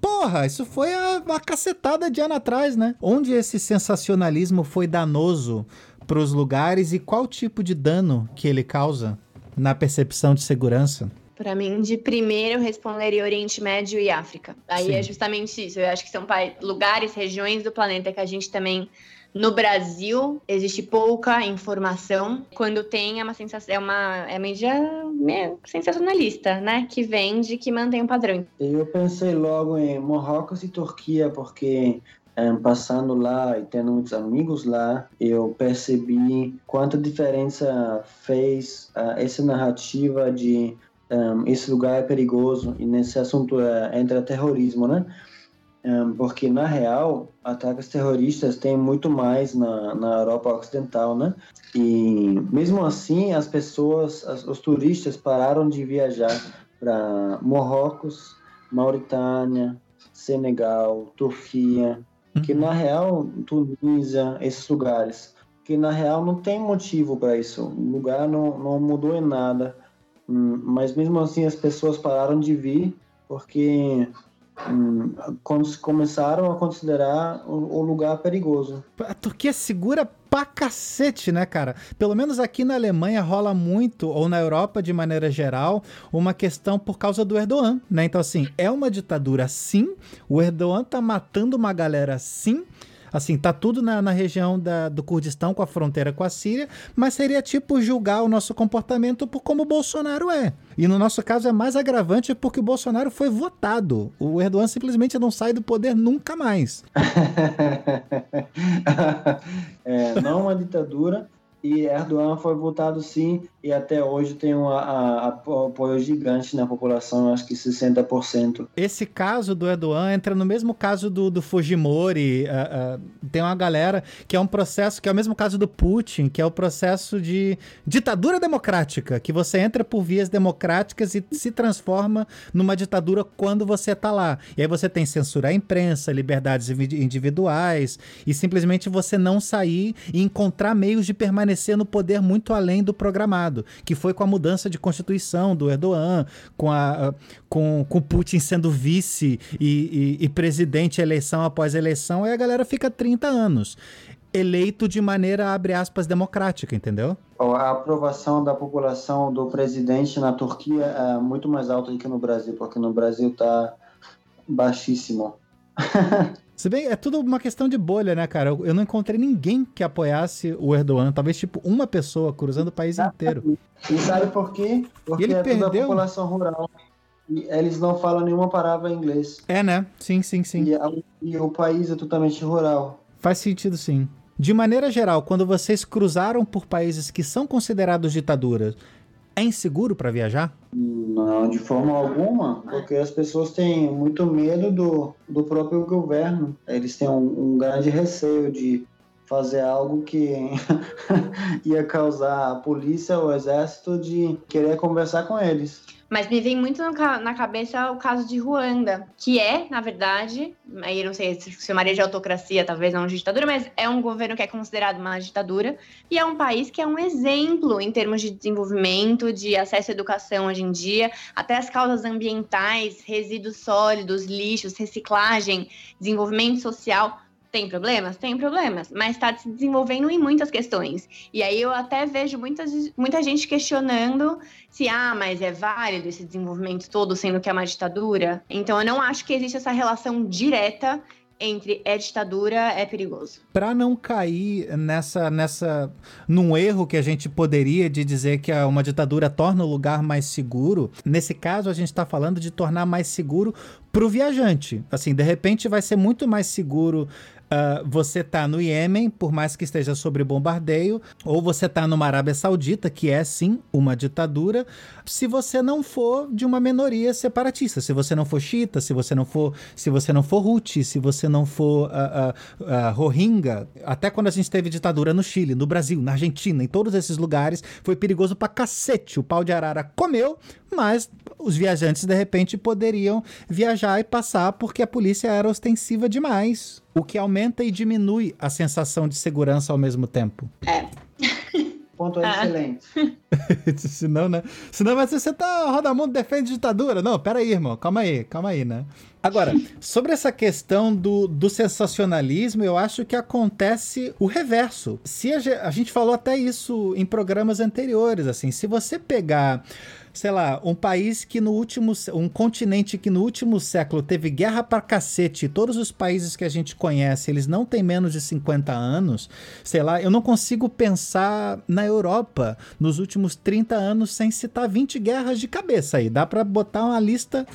Porra, isso foi a, a cacetada de ano atrás, né? Onde esse sensacionalismo foi danoso para os lugares e qual tipo de dano que ele causa na percepção de segurança? Para mim, de primeiro, eu responderia Oriente Médio e África. Aí Sim. é justamente isso. Eu acho que são lugares, regiões do planeta que a gente também no Brasil existe pouca informação. Quando tem é uma sensação, é uma é mídia é, sensacionalista, né? Que vende, que mantém o um padrão. Eu pensei logo em Marrocos e Turquia, porque um, passando lá e tendo muitos amigos lá, eu percebi quanta diferença fez uh, essa narrativa de um, esse lugar é perigoso e nesse assunto é, entra terrorismo, né? Um, porque na real ataques terroristas tem muito mais na, na Europa Ocidental, né? E mesmo assim as pessoas, as, os turistas pararam de viajar para Marrocos, Mauritânia, Senegal, Turquia, uhum. que na real Tunísia, esses lugares, que na real não tem motivo para isso. O lugar não, não mudou em nada mas mesmo assim as pessoas pararam de vir porque hum, começaram a considerar o, lugar perigoso. A Turquia segura pra cacete, né, cara? Pelo menos aqui na Alemanha rola muito, ou na Europa de maneira geral, uma questão por causa do Erdogan, né? Então, assim, é uma ditadura sim, o Erdogan tá matando uma galera sim, Assim, tá tudo na, na região da, do Kurdistão, com a fronteira com a Síria, mas seria tipo julgar o nosso comportamento por como o Bolsonaro é. E no nosso caso é mais agravante porque o Bolsonaro foi votado. O Erdogan simplesmente não sai do poder nunca mais. [laughs] é, não uma ditadura, e Erdogan foi votado sim, e até hoje tem um apoio gigante na população, acho que 60%. Esse caso do Erdogan entra no mesmo caso do, do Fujimori. Uh, uh, tem uma galera que é um processo, que é o mesmo caso do Putin, que é o processo de ditadura democrática, que você entra por vias democráticas e se transforma numa ditadura quando você tá lá. E aí você tem censura à imprensa, liberdades individuais, e simplesmente você não sair e encontrar meios de permanecer no poder muito além do programado, que foi com a mudança de constituição do Erdogan, com, a, com, com Putin sendo vice e, e, e presidente eleição após eleição, aí a galera fica 30 anos eleito de maneira, abre aspas, democrática, entendeu? A aprovação da população do presidente na Turquia é muito mais alta do que no Brasil, porque no Brasil está baixíssimo. [laughs] Se bem, é tudo uma questão de bolha, né, cara? Eu, eu não encontrei ninguém que apoiasse o Erdogan. Talvez, tipo, uma pessoa cruzando o país inteiro. E sabe por quê? Porque ele é perdeu... toda a população rural. E eles não falam nenhuma palavra em inglês. É, né? Sim, sim, sim. E, a, e o país é totalmente rural. Faz sentido, sim. De maneira geral, quando vocês cruzaram por países que são considerados ditaduras, é inseguro para viajar? Não, de forma alguma, porque as pessoas têm muito medo do, do próprio governo. Eles têm um, um grande receio de fazer algo que [laughs] ia causar a polícia ou o exército de querer conversar com eles. Mas me vem muito na cabeça o caso de Ruanda, que é, na verdade, aí não sei se chamaria de autocracia, talvez não de ditadura, mas é um governo que é considerado uma ditadura e é um país que é um exemplo em termos de desenvolvimento, de acesso à educação hoje em dia, até as causas ambientais, resíduos sólidos, lixos, reciclagem, desenvolvimento social tem problemas? Tem problemas, mas está se desenvolvendo em muitas questões. E aí eu até vejo muita gente questionando se, ah, mas é válido esse desenvolvimento todo, sendo que é uma ditadura. Então eu não acho que existe essa relação direta entre é ditadura, é perigoso. Para não cair nessa nessa num erro que a gente poderia de dizer que uma ditadura torna o lugar mais seguro, nesse caso a gente está falando de tornar mais seguro para o viajante. Assim, de repente vai ser muito mais seguro Uh, você tá no Iêmen, por mais que esteja sobre bombardeio, ou você tá numa Arábia Saudita, que é sim uma ditadura, se você não for de uma minoria separatista, se você não for xiita, se você não for, se você não for Houthi, se você não for uh, uh, Rohingya, até quando a gente teve ditadura no Chile, no Brasil, na Argentina, em todos esses lugares, foi perigoso pra cacete. O pau de arara comeu, mas os viajantes de repente poderiam viajar e passar porque a polícia era ostensiva demais o que aumenta e diminui a sensação de segurança ao mesmo tempo. É. [laughs] Ponto ah. excelente. [laughs] Senão, né? Senão vai ser, você tá, Roda Mundo defende ditadura. Não, pera aí, irmão. Calma aí, calma aí, né? Agora, sobre essa questão do, do sensacionalismo, eu acho que acontece o reverso. Se a, a gente falou até isso em programas anteriores, assim, se você pegar sei lá, um país que no último. um continente que no último século teve guerra pra cacete, todos os países que a gente conhece, eles não têm menos de 50 anos, sei lá, eu não consigo pensar na Europa nos últimos 30 anos sem citar 20 guerras de cabeça aí. Dá para botar uma lista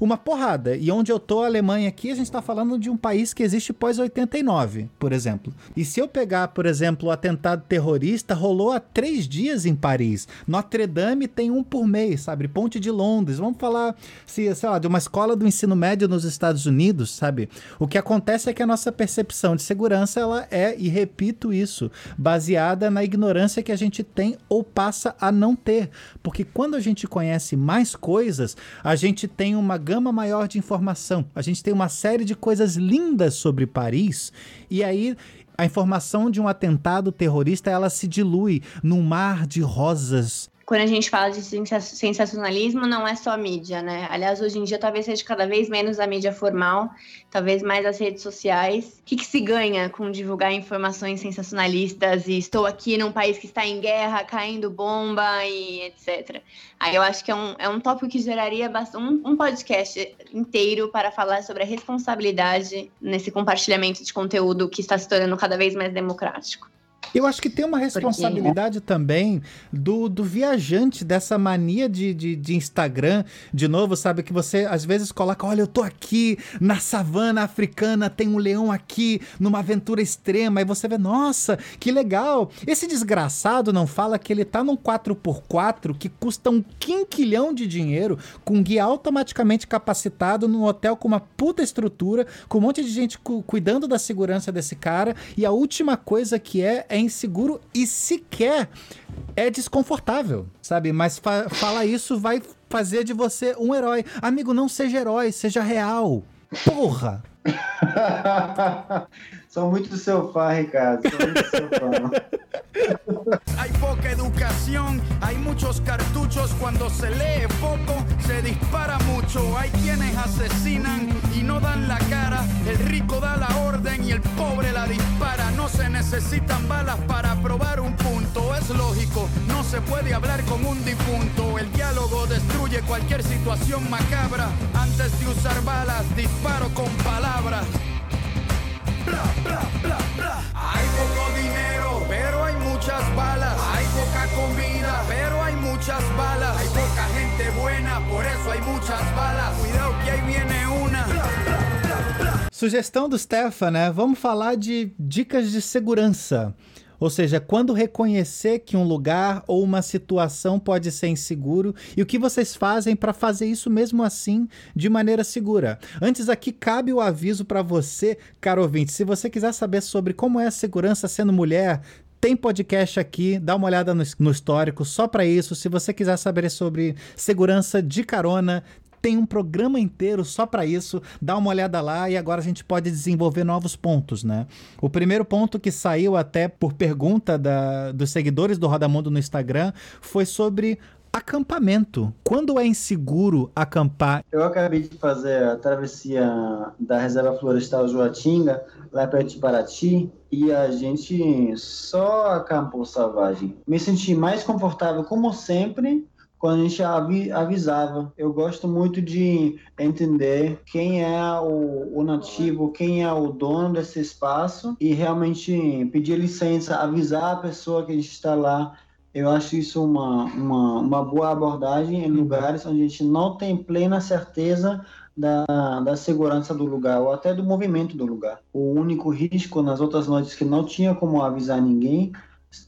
uma porrada. E onde eu tô, a Alemanha aqui, a gente tá falando de um país que existe pós 89, por exemplo. E se eu pegar, por exemplo, o atentado terrorista, rolou há três dias em Paris. Notre Dame tem um por mês, sabe? Ponte de Londres. Vamos falar, se, sei lá, de uma escola do ensino médio nos Estados Unidos, sabe? O que acontece é que a nossa percepção de segurança, ela é, e repito isso, baseada na ignorância que a gente tem ou passa a não ter. Porque quando a gente conhece mais coisas, a gente tem uma gama maior de informação. A gente tem uma série de coisas lindas sobre Paris. E aí a informação de um atentado terrorista ela se dilui num mar de rosas quando a gente fala de sensacionalismo, não é só a mídia, né? Aliás, hoje em dia talvez seja cada vez menos a mídia formal, talvez mais as redes sociais. O que, que se ganha com divulgar informações sensacionalistas e estou aqui num país que está em guerra, caindo bomba e etc. Aí eu acho que é um, é um tópico que geraria um, um podcast inteiro para falar sobre a responsabilidade nesse compartilhamento de conteúdo que está se tornando cada vez mais democrático. Eu acho que tem uma responsabilidade Porque... também do, do viajante, dessa mania de, de, de, Instagram, de novo, sabe? Que você às vezes coloca: olha, eu tô aqui na savana africana, tem um leão aqui, numa aventura extrema, e você vê, nossa, que legal. Esse desgraçado não fala que ele tá num 4x4 que custa um quinquilhão de dinheiro, com guia automaticamente capacitado, num hotel com uma puta estrutura, com um monte de gente cu cuidando da segurança desse cara, e a última coisa que é é inseguro e sequer é desconfortável, sabe? Mas fa falar isso vai fazer de você um herói. Amigo, não seja herói, seja real. Porra! [laughs] Sou muito seu fã, Ricardo. Hay poca educación, hay muchos cartuchos. Cuando se lee poco, se dispara mucho. Hay quienes asesinan y no dan la cara. El rico da la orden y el pobre la dispara. No se necesitan balas para probar un punto. Es lógico, no se puede hablar con un difunto. El diálogo destruye cualquier situación macabra. Antes de usar balas, disparo con palabras. Que. Sugestão do Stefan, né? Vamos falar de dicas de segurança. Ou seja, quando reconhecer que um lugar ou uma situação pode ser inseguro e o que vocês fazem para fazer isso mesmo assim de maneira segura. Antes aqui cabe o aviso para você, caro ouvinte, se você quiser saber sobre como é a segurança sendo mulher, tem podcast aqui, dá uma olhada no, no histórico só para isso. Se você quiser saber sobre segurança de carona, tem um programa inteiro só para isso. Dá uma olhada lá e agora a gente pode desenvolver novos pontos, né? O primeiro ponto que saiu até por pergunta da, dos seguidores do Rodamundo no Instagram foi sobre acampamento. Quando é inseguro acampar? Eu acabei de fazer a travessia da Reserva Florestal Joatinga, lá perto de Paraty, e a gente só acampou selvagem. Me senti mais confortável, como sempre, quando a gente avisava. Eu gosto muito de entender quem é o, o, nativo, quem é o dono desse espaço e realmente pedir licença, avisar a pessoa que a gente está lá. Eu acho isso uma, uma, uma boa abordagem em lugares onde a gente não tem plena certeza da, da segurança do lugar ou até do movimento do lugar. O único risco nas outras noites que não tinha como avisar ninguém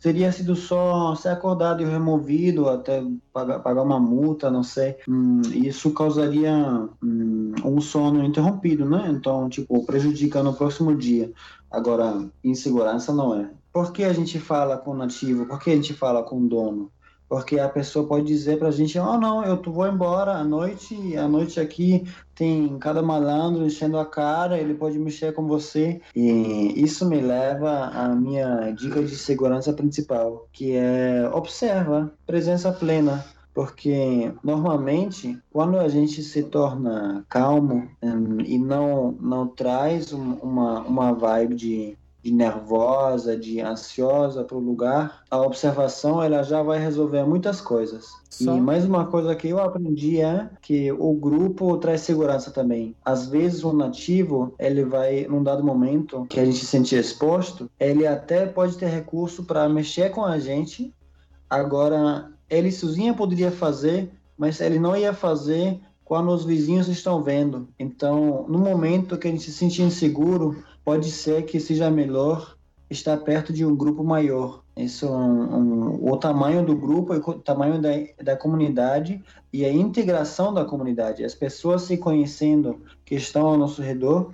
teria sido só ser acordado e removido, até pagar, uma multa, não sei. Hum, isso causaria hum, um sono interrompido, né? Então, tipo, prejudica no próximo dia. Agora, insegurança não é. Por que a gente fala com o nativo? Por que a gente fala com o dono? Porque a pessoa pode dizer para a gente, oh não, eu vou embora à noite, à noite aqui tem cada malandro enchendo a cara, ele pode mexer com você. E isso me leva à minha dica de segurança principal, que é observa, presença plena, porque normalmente quando a gente se torna calmo um, e não não traz um, uma uma vibe de de nervosa, de ansiosa para o lugar, a observação ela já vai resolver muitas coisas. Só. E mais uma coisa que eu aprendi é que o grupo traz segurança também. Às vezes o nativo, ele vai num dado momento que a gente se sentir exposto, ele até pode ter recurso para mexer com a gente. Agora, ele sozinho poderia fazer, mas ele não ia fazer quando os vizinhos estão vendo. Então, no momento que a gente se sente inseguro, pode ser que seja melhor estar perto de um grupo maior. Isso, um, um, o tamanho do grupo, o tamanho da, da comunidade e a integração da comunidade. As pessoas se conhecendo que estão ao nosso redor,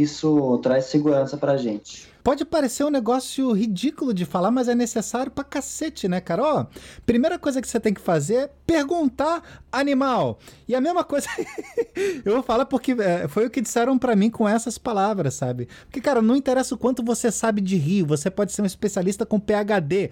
isso traz segurança para a gente. Pode parecer um negócio ridículo de falar, mas é necessário pra cacete, né, cara? Ó, primeira coisa que você tem que fazer é perguntar animal. E a mesma coisa [laughs] eu vou falar porque é, foi o que disseram para mim com essas palavras, sabe? Porque, cara, não interessa o quanto você sabe de rio, você pode ser um especialista com PhD.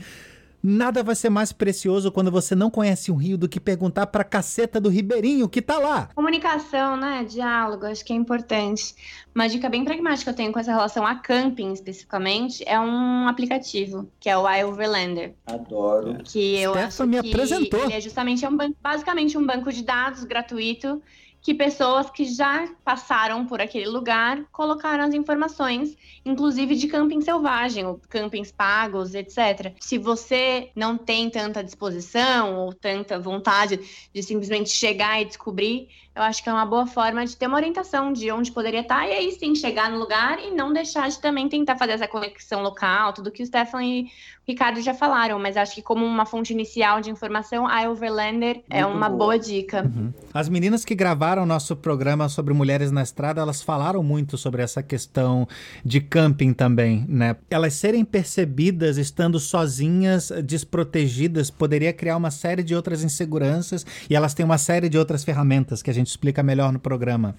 Nada vai ser mais precioso quando você não conhece um rio do que perguntar pra caceta do ribeirinho que tá lá. Comunicação, né? Diálogo, acho que é importante. Uma dica bem pragmática que eu tenho com essa relação a camping especificamente é um aplicativo, que é o iOverlander. Adoro. Que eu acho me que apresentou. ele é justamente um banco, basicamente um banco de dados gratuito que pessoas que já passaram por aquele lugar colocaram as informações, inclusive de camping selvagem, ou campings pagos, etc. Se você não tem tanta disposição ou tanta vontade de simplesmente chegar e descobrir, eu acho que é uma boa forma de ter uma orientação de onde poderia estar e aí sim chegar no lugar e não deixar de também tentar fazer essa conexão local, tudo que o Stefan e o Ricardo já falaram, mas acho que como uma fonte inicial de informação, a Overlander é Muito uma boa. boa dica. As meninas que gravaram nosso programa sobre mulheres na estrada, elas falaram muito sobre essa questão de camping também, né? Elas serem percebidas estando sozinhas, desprotegidas, poderia criar uma série de outras inseguranças e elas têm uma série de outras ferramentas que a gente explica melhor no programa.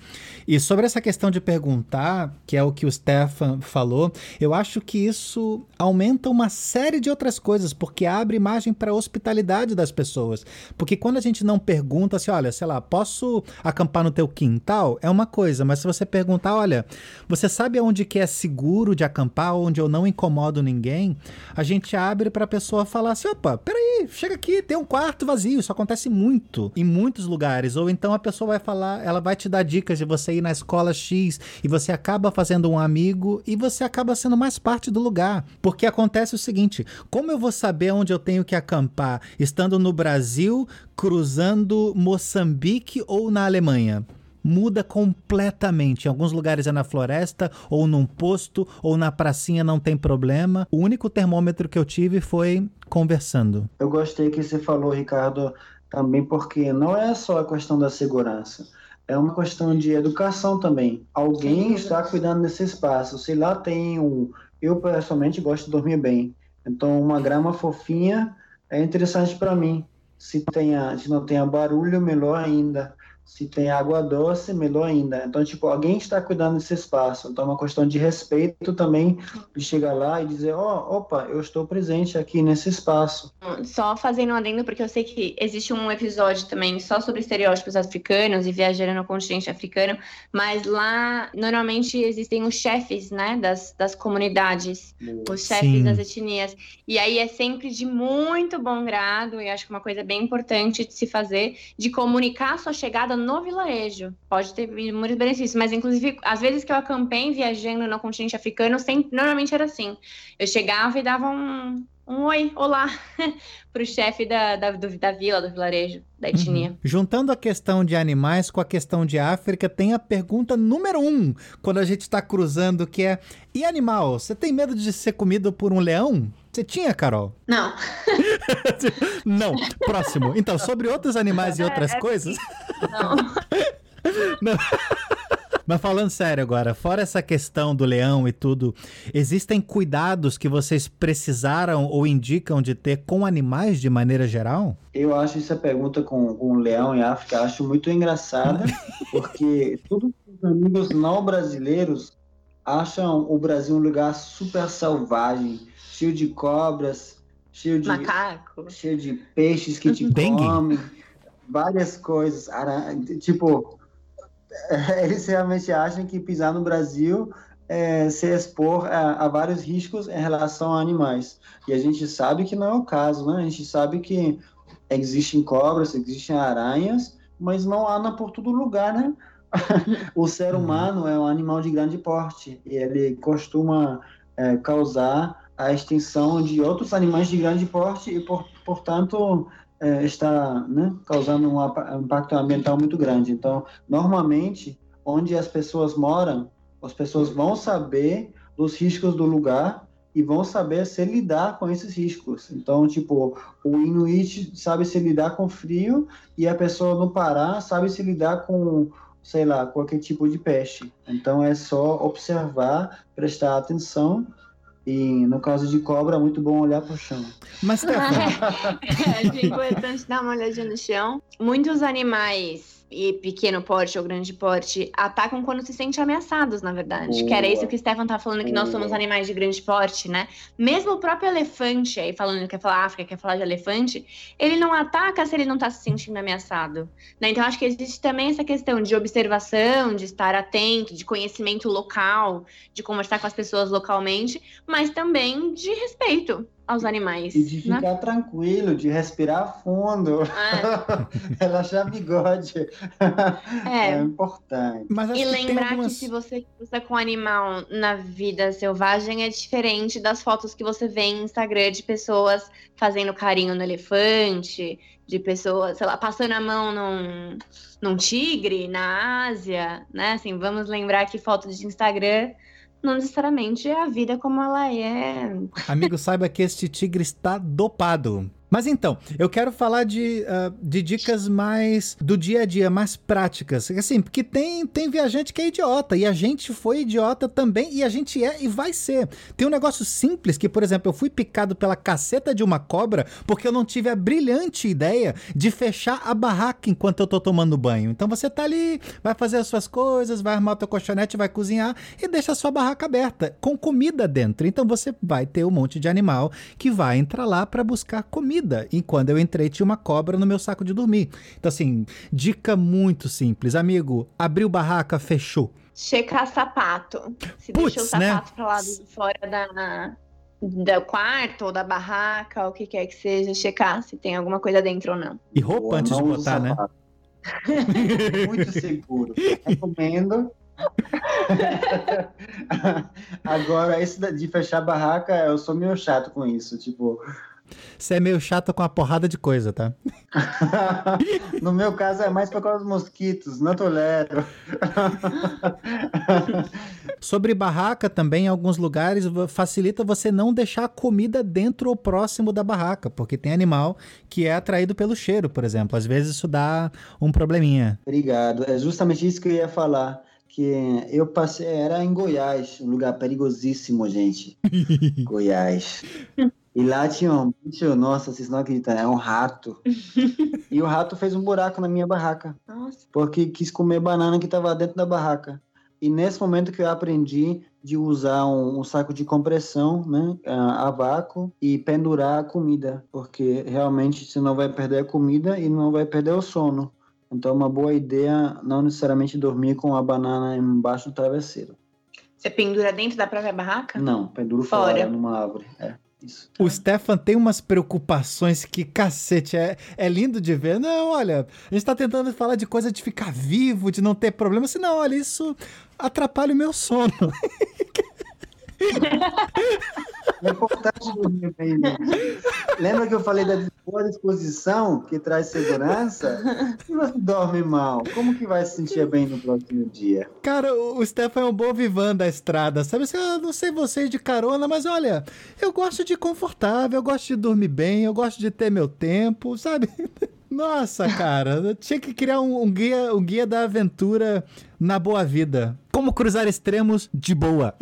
E sobre essa questão de perguntar, que é o que o Stefan falou, eu acho que isso aumenta uma série de outras coisas, porque abre imagem para a hospitalidade das pessoas. Porque quando a gente não pergunta assim, olha, sei lá, posso acampar no teu quintal? É uma coisa, mas se você perguntar, olha, você sabe aonde que é seguro de acampar, onde eu não incomodo ninguém? A gente abre para a pessoa falar assim, opa, peraí, chega aqui, tem um quarto vazio. Isso acontece muito em muitos lugares. Ou então a pessoa vai falar, ela vai te dar dicas de você ir na escola X e você acaba fazendo um amigo e você acaba sendo mais parte do lugar. Porque acontece o seguinte: como eu vou saber onde eu tenho que acampar estando no Brasil, cruzando Moçambique ou na Alemanha? Muda completamente. Em alguns lugares é na floresta, ou num posto, ou na pracinha não tem problema. O único termômetro que eu tive foi conversando. Eu gostei que você falou, Ricardo, também porque não é só a questão da segurança, é uma questão de educação também. Alguém está cuidando desse espaço. Se lá tem um. Eu, pessoalmente, gosto de dormir bem. Então, uma grama fofinha é interessante para mim. Se, tenha, se não tenha barulho, melhor ainda. Se tem água doce, melhor ainda. Então, tipo, alguém está cuidando desse espaço. Então, é uma questão de respeito também, de chegar lá e dizer, ó, opa, eu estou presente aqui nesse espaço. Só fazendo um adendo, porque eu sei que existe um episódio também só sobre estereótipos africanos e viajando no continente africano, mas lá normalmente existem os chefes, né, das, das comunidades, os chefes Sim. das etnias. E aí é sempre de muito bom grado, e acho que uma coisa bem importante de se fazer, de comunicar a sua chegada no vilarejo. Pode ter muitos benefícios, mas inclusive, às vezes que eu acampei viajando no continente africano, sempre, normalmente era assim. Eu chegava e dava um, um oi, olá, [laughs] pro chefe da, da, do- da vila, do vilarejo, da etnia. Uhum. Juntando a questão de animais com a questão de África, tem a pergunta número um quando a gente está cruzando, que é: e animal? Você tem medo de ser comido por um leão? Você tinha, Carol? Não, [laughs] Não. Próximo. Então, sobre outros animais e outras É, é coisas. [laughs] não. Não. Mas falando sério agora, fora essa questão do leão e tudo, existem cuidados que vocês precisaram ou indicam de ter com animais de maneira geral? Eu acho essa pergunta com, com o leão em África, acho muito engraçada, [laughs] porque todos os amigos não brasileiros acham o Brasil um lugar super selvagem, cheio de cobras, cheio de, Macaco. cheio de peixes que te Dengue. comem, várias coisas. ara- Tipo, [laughs] eles realmente acham que pisar no Brasil é se expor a, a vários riscos em relação a animais. E a gente sabe que não é o caso, né? A gente sabe que existem cobras, existem aranhas, mas não há na por todo lugar, né? [laughs] o ser humano é um animal de grande porte e ele costuma é, causar a extinção de outros animais de grande porte e, por, portanto, é, está né, causando um, um impacto ambiental muito grande. Então, normalmente, onde as pessoas moram, as pessoas vão saber dos riscos do lugar e vão saber se lidar com esses riscos. Então, tipo, o Inuit sabe se lidar com frio e a pessoa no Pará sabe se lidar com, sei lá, qualquer tipo de peste. Então, é só observar, prestar atenção e no caso de cobra, é muito bom olhar para o chão. Mas, [laughs] é, é importante dar uma olhadinha no chão. Muitos animais e pequeno porte ou grande porte atacam quando se sentem ameaçados, na verdade. Boa. Que era isso que o Stefan tá falando, que Boa. nós somos animais de grande porte, né? Mesmo o próprio elefante, aí falando que quer falar África, quer falar de elefante, ele não ataca se ele não tá se sentindo ameaçado. Né? Então, acho que existe também essa questão de observação, de estar atento, de conhecimento local, de conversar com as pessoas localmente, mas também de respeito aos animais. E de né? ficar né? tranquilo, de respirar fundo, é. [laughs] relaxar bigode. [laughs] É, é importante. e lembrar que, algumas... que se você usa com animal na vida selvagem é diferente das fotos que você vê em Instagram de pessoas fazendo carinho no elefante, de pessoas, sei lá, passando a mão num, num tigre na Ásia, né? Assim, vamos lembrar que fotos de Instagram não necessariamente a vida como ela é. Amigo, saiba que este tigre está dopado. Mas então, eu quero falar de, uh, de dicas mais do dia a dia, mais práticas. Assim, porque tem, tem viajante que é idiota, e a gente foi idiota também, e a gente é e vai ser. Tem um negócio simples que, por exemplo, eu fui picado pela caceta de uma cobra porque eu não tive a brilhante ideia de fechar a barraca enquanto eu tô tomando banho. Então você tá ali, vai fazer as suas coisas, vai armar o teu colchonete, vai cozinhar e deixa a sua barraca aberta, com comida dentro. Então você vai ter um monte de animal que vai entrar lá para buscar comida vida. E quando eu entrei, tinha uma cobra no meu saco de dormir. Então, assim, dica muito simples. Amigo, abriu barraca, fechou. Checar sapato. Se Puts, deixou o né? sapato né? pra lá de fora da, do quarto ou da barraca, o que quer que seja, checar se tem alguma coisa dentro ou não. E roupa Boa, antes de botar, né? [laughs] Muito seguro. Recomendo. [laughs] Agora, esse de fechar barraca, eu sou meio chato com isso. Tipo, você é meio chato com a porrada de coisa, tá? [laughs] no meu caso é mais por causa dos mosquitos, não tolero. [laughs] Sobre barraca também, em alguns lugares facilita você não deixar comida dentro ou próximo da barraca, porque tem animal que é atraído pelo cheiro, por exemplo. Às vezes isso dá um probleminha. Obrigado. É justamente isso que eu ia falar que eu passei, era em Goiás, um lugar perigosíssimo, gente. [laughs] Goiás. E lá tinha um bicho, nossa, vocês não acreditam, é um rato. [laughs] e o rato fez um buraco na minha barraca. Nossa. Porque quis comer banana que estava dentro da barraca. E nesse momento que eu aprendi de usar um, um saco de compressão, né, a, vácuo e pendurar a comida, porque realmente você não vai perder a comida e não vai perder o sono. Então é uma boa ideia não necessariamente dormir com a banana embaixo do travesseiro. Você pendura dentro da própria barraca? Não, penduro fora, fora numa árvore. É. Isso. O Stefan tem umas preocupações que, cacete, é, é lindo de ver. Não, olha, a gente tá tentando falar de coisa de ficar vivo, de não ter problema. Assim, não, olha, isso atrapalha o meu sono. [laughs] É importante dormir bem. Né? Lembra que eu falei da boa disposição que traz segurança? Se você dorme mal, como que vai se sentir bem no próximo dia? Cara, o Stefan é um bom vivan da estrada, sabe? Eu não sei vocês de carona, mas olha, eu gosto de confortável, eu gosto de dormir bem, eu gosto de ter meu tempo, sabe? [laughs] Nossa, cara, eu tinha que criar um, um, guia, um guia da aventura na boa vida. Como cruzar extremos de boa.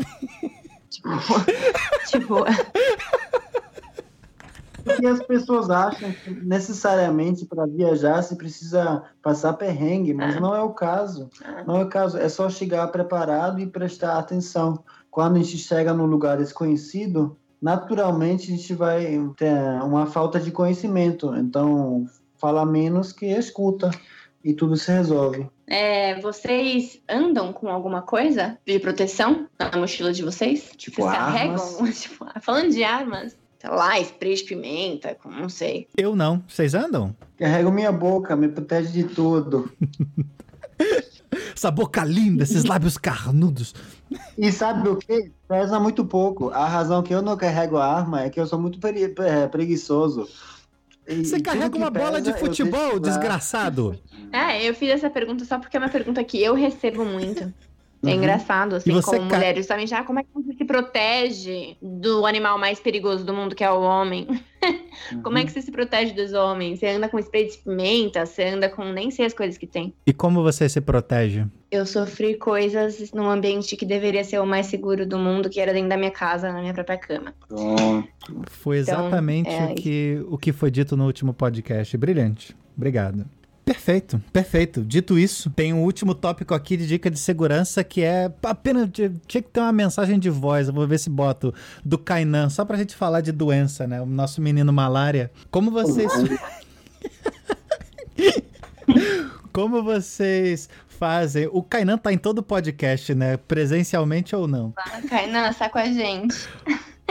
Tipo, [laughs] tipo. [laughs] Porque as pessoas acham que necessariamente para viajar se precisa passar perrengue, mas é. não é o caso. É. Não é o caso. É só chegar preparado e prestar atenção. Quando a gente chega num lugar desconhecido, naturalmente a gente vai ter uma falta de conhecimento. Então, fala menos que escuta e tudo se resolve. É, vocês andam com alguma coisa de proteção na mochila de vocês? Tipo vocês armas? carregam? [laughs] Tipo, falando de armas, sei lá, spray de pimenta, não sei. Eu não. Vocês andam? Carrego minha boca, me protege de tudo. [laughs] Essa boca linda, esses lábios carnudos. E sabe o que? Pesa muito pouco. A razão que eu não carrego a arma é que eu sou muito preguiçoso E- Você e carrega uma bola de pesa, futebol, desgraçado. É, eu fiz essa pergunta só porque é uma pergunta que eu recebo muito. [laughs] É Uhum. engraçado, assim, você como ca- mulher, justamente, ah, como é que você se protege do animal mais perigoso do mundo, que é o homem? [laughs] Como é que você se protege dos homens? Você anda com spray de pimenta, você anda com nem sei as coisas que tem. E como você se protege? Eu sofri coisas num ambiente que deveria ser o mais seguro do mundo, que era dentro da minha casa, na minha própria cama. Pronto. Foi Então, exatamente é o, que, o que foi dito no último podcast. Brilhante. Obrigado. Perfeito, perfeito. Dito isso, tem um último tópico aqui de dica de segurança que é apenas. Tinha que ter uma mensagem de voz. Eu vou ver se boto do Kainan, só pra gente falar de doença, né? O nosso menino malária. Como vocês. [laughs] Como vocês fazem. O Kainan tá em todo podcast, né? Presencialmente ou não. Fala, Kainan, sai com a gente.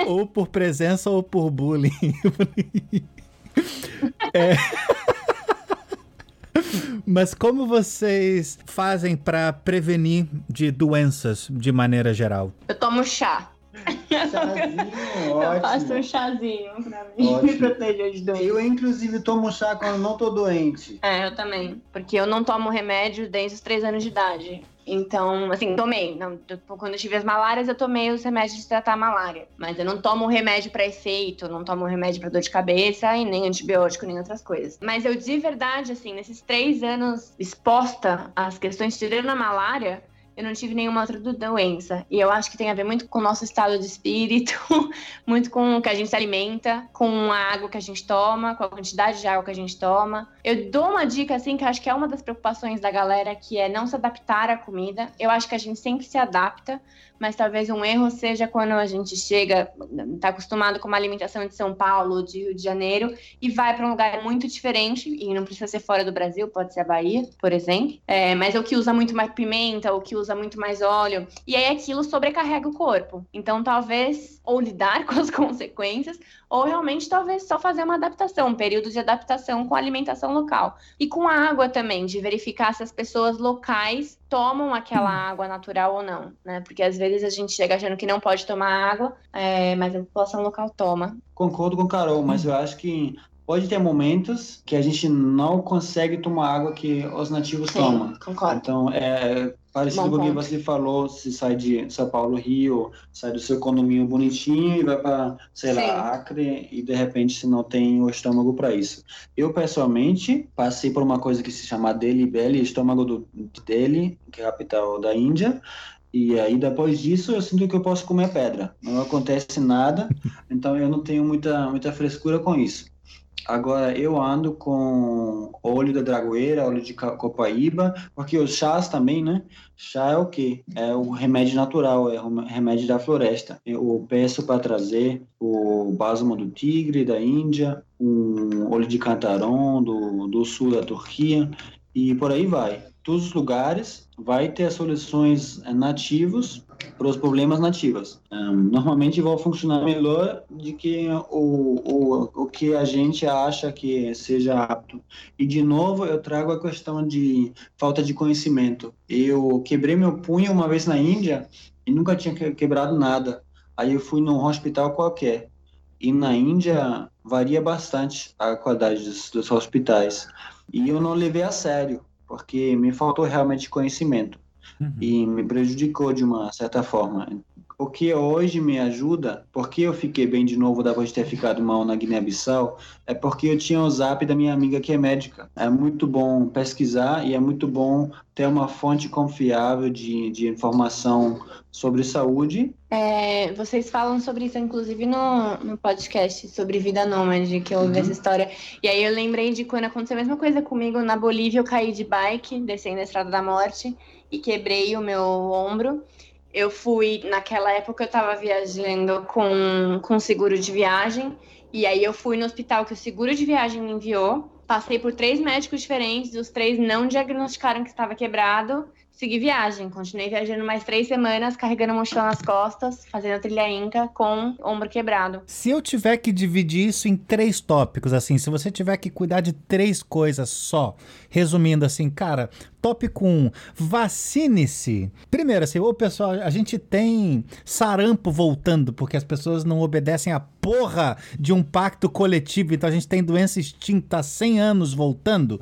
ou por presença ou por bullying. [laughs] É. [laughs] Mas como vocês fazem pra prevenir de doenças de maneira geral? Eu tomo chá. Chazinho, Eu faço um ótimo. chazinho pra mim Ótimo. [laughs] me proteger de doença. Eu, inclusive, tomo chá quando não tô doente. É, eu também. Porque eu não tomo remédio desde os três anos de idade. Então, assim, tomei. Não, quando eu tive as malárias, eu tomei os remédios de tratar a malária. Mas eu não tomo remédio pra efeito, não tomo remédio pra dor de cabeça e nem antibiótico, nem outras coisas. Mas eu, de verdade, assim, nesses três anos exposta às questões tirando a malária, eu não tive nenhuma outra do- doença. E eu acho que tem a ver muito com o nosso estado de espírito, [laughs] muito com o que a gente se alimenta, com a água que a gente toma, com a quantidade de água que a gente toma. Eu dou uma dica, assim, que acho que é uma das preocupações da galera, que é não se adaptar à comida. Eu acho que a gente sempre se adapta, mas talvez um erro seja quando a gente chega, tá acostumado com uma alimentação de São Paulo, de Rio de Janeiro, e vai para um lugar muito diferente, e não precisa ser fora do Brasil, pode ser a Bahia, por exemplo, é, mas o que usa muito mais pimenta, o que usa muito mais óleo, e aí aquilo sobrecarrega o corpo. Então, talvez, ou lidar [laughs] com as consequências, ou realmente talvez só fazer uma adaptação, um período de adaptação com a alimentação local. E com a água também, de verificar se as pessoas locais tomam aquela água natural ou não, né? Porque às vezes a gente chega achando que não pode tomar água, é, mas a população local toma. Concordo com o Carol, mas eu acho que pode ter momentos que a gente não consegue tomar água que os nativos tomam. concordo. Então, é parecido Bom com o que você falou, se sai de São Paulo, Rio, sai do seu condomínio bonitinho e vai para, sei Sim. lá, Acre e de repente se não tem o estômago para isso. Eu, pessoalmente, passei por uma coisa que se chama Delhi Belly, estômago do de Delhi, que é a capital da Índia, e aí depois disso eu sinto que eu posso comer pedra. Não acontece nada, então eu não tenho muita, muita frescura com isso. Agora, eu ando com óleo da dragoeira, óleo de copaíba, porque os chás também, né? Chá é o quê? É o remédio natural, é o remédio da floresta. Eu peço para trazer o bálsamo do tigre, da Índia, um óleo de cantarom, do, do sul da Turquia, e por aí vai. Todos os lugares vai ter soluções eh, nativos para os problemas nativos. Ahn, normalmente vai funcionar melhor do que o, o, o que a gente acha que seja apto. E de novo eu trago a questão de falta de conhecimento. Eu quebrei meu punho uma vez na Índia e nunca tinha que- quebrado nada. Aí eu fui num hospital qualquer. E na Índia varia bastante a qualidade dos, dos hospitais. E eu não levei a sério, porque me faltou realmente conhecimento e me prejudicou de uma certa forma. O que hoje me ajuda, porque eu fiquei bem de novo depois de ter ficado mal na Guiné-Bissau, é porque eu tinha o zap da minha amiga que é médica. É muito bom pesquisar e é muito bom ter uma fonte confiável de, de informação sobre saúde. É, vocês falam sobre isso, inclusive, no, no podcast sobre vida nômade, que eu ouvi essa história. E aí eu lembrei de quando aconteceu a mesma coisa comigo na Bolívia, eu caí de bike, descendo a Estrada da Morte, e quebrei o meu ombro. Eu fui, naquela época eu tava viajando com, com seguro de viagem, e aí eu fui no hospital que o seguro de viagem me enviou, passei por três médicos diferentes, os três não diagnosticaram que estava quebrado, segui viagem. Continuei viajando mais três semanas, carregando mochila nas costas, fazendo trilha inca com ombro quebrado. Se eu tiver que dividir isso em três tópicos, assim, se você tiver que cuidar de três coisas só, resumindo assim, cara, tópico 1, um, vacine-se. Primeiro, assim, ô pessoal, a gente tem sarampo voltando, porque as pessoas não obedecem a porra de um pacto coletivo, então a gente tem doença extinta há 100 anos voltando.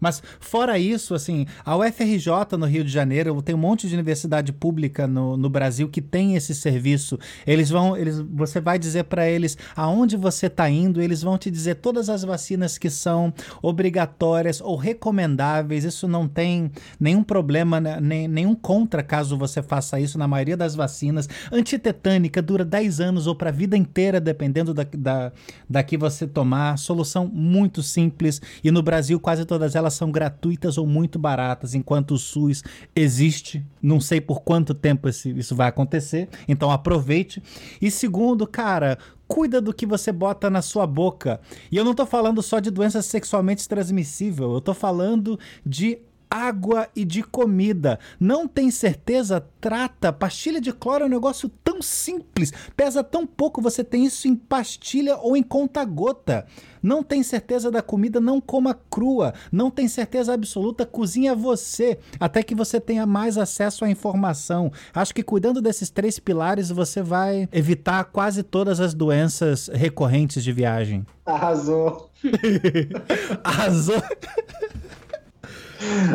Mas fora isso, assim, a UFRJ no Rio de Janeiro, tem um monte de universidade pública no, no Brasil que tem esse serviço. Eles vão, eles, você vai dizer para eles aonde você está indo, eles vão te dizer todas as vacinas que são obrigatórias ou recomendáveis. Isso não tem nenhum problema, né, nem, nenhum contra caso você faça isso na maioria das vacinas. Antitetânica dura 10 anos ou para a vida inteira, dependendo da, da, da que você tomar. Solução muito simples e no Brasil quase todas elas elas são gratuitas ou muito baratas, enquanto o SUS existe. Não sei por quanto tempo esse, isso vai acontecer, então aproveite. E segundo, cara, cuida do que você bota na sua boca. E eu não tô falando só de doença sexualmente transmissível, eu tô falando de água e de comida. Não tem certeza? Trata. Pastilha de cloro é um negócio tão simples, pesa tão pouco, você tem isso em pastilha ou em conta-gota. Não tem certeza da comida, não coma crua. Não tem certeza absoluta, cozinha você, até que você tenha mais acesso à informação. Acho que cuidando desses três pilares, você vai evitar quase todas as doenças recorrentes de viagem. Arrasou. [laughs] Arrasou.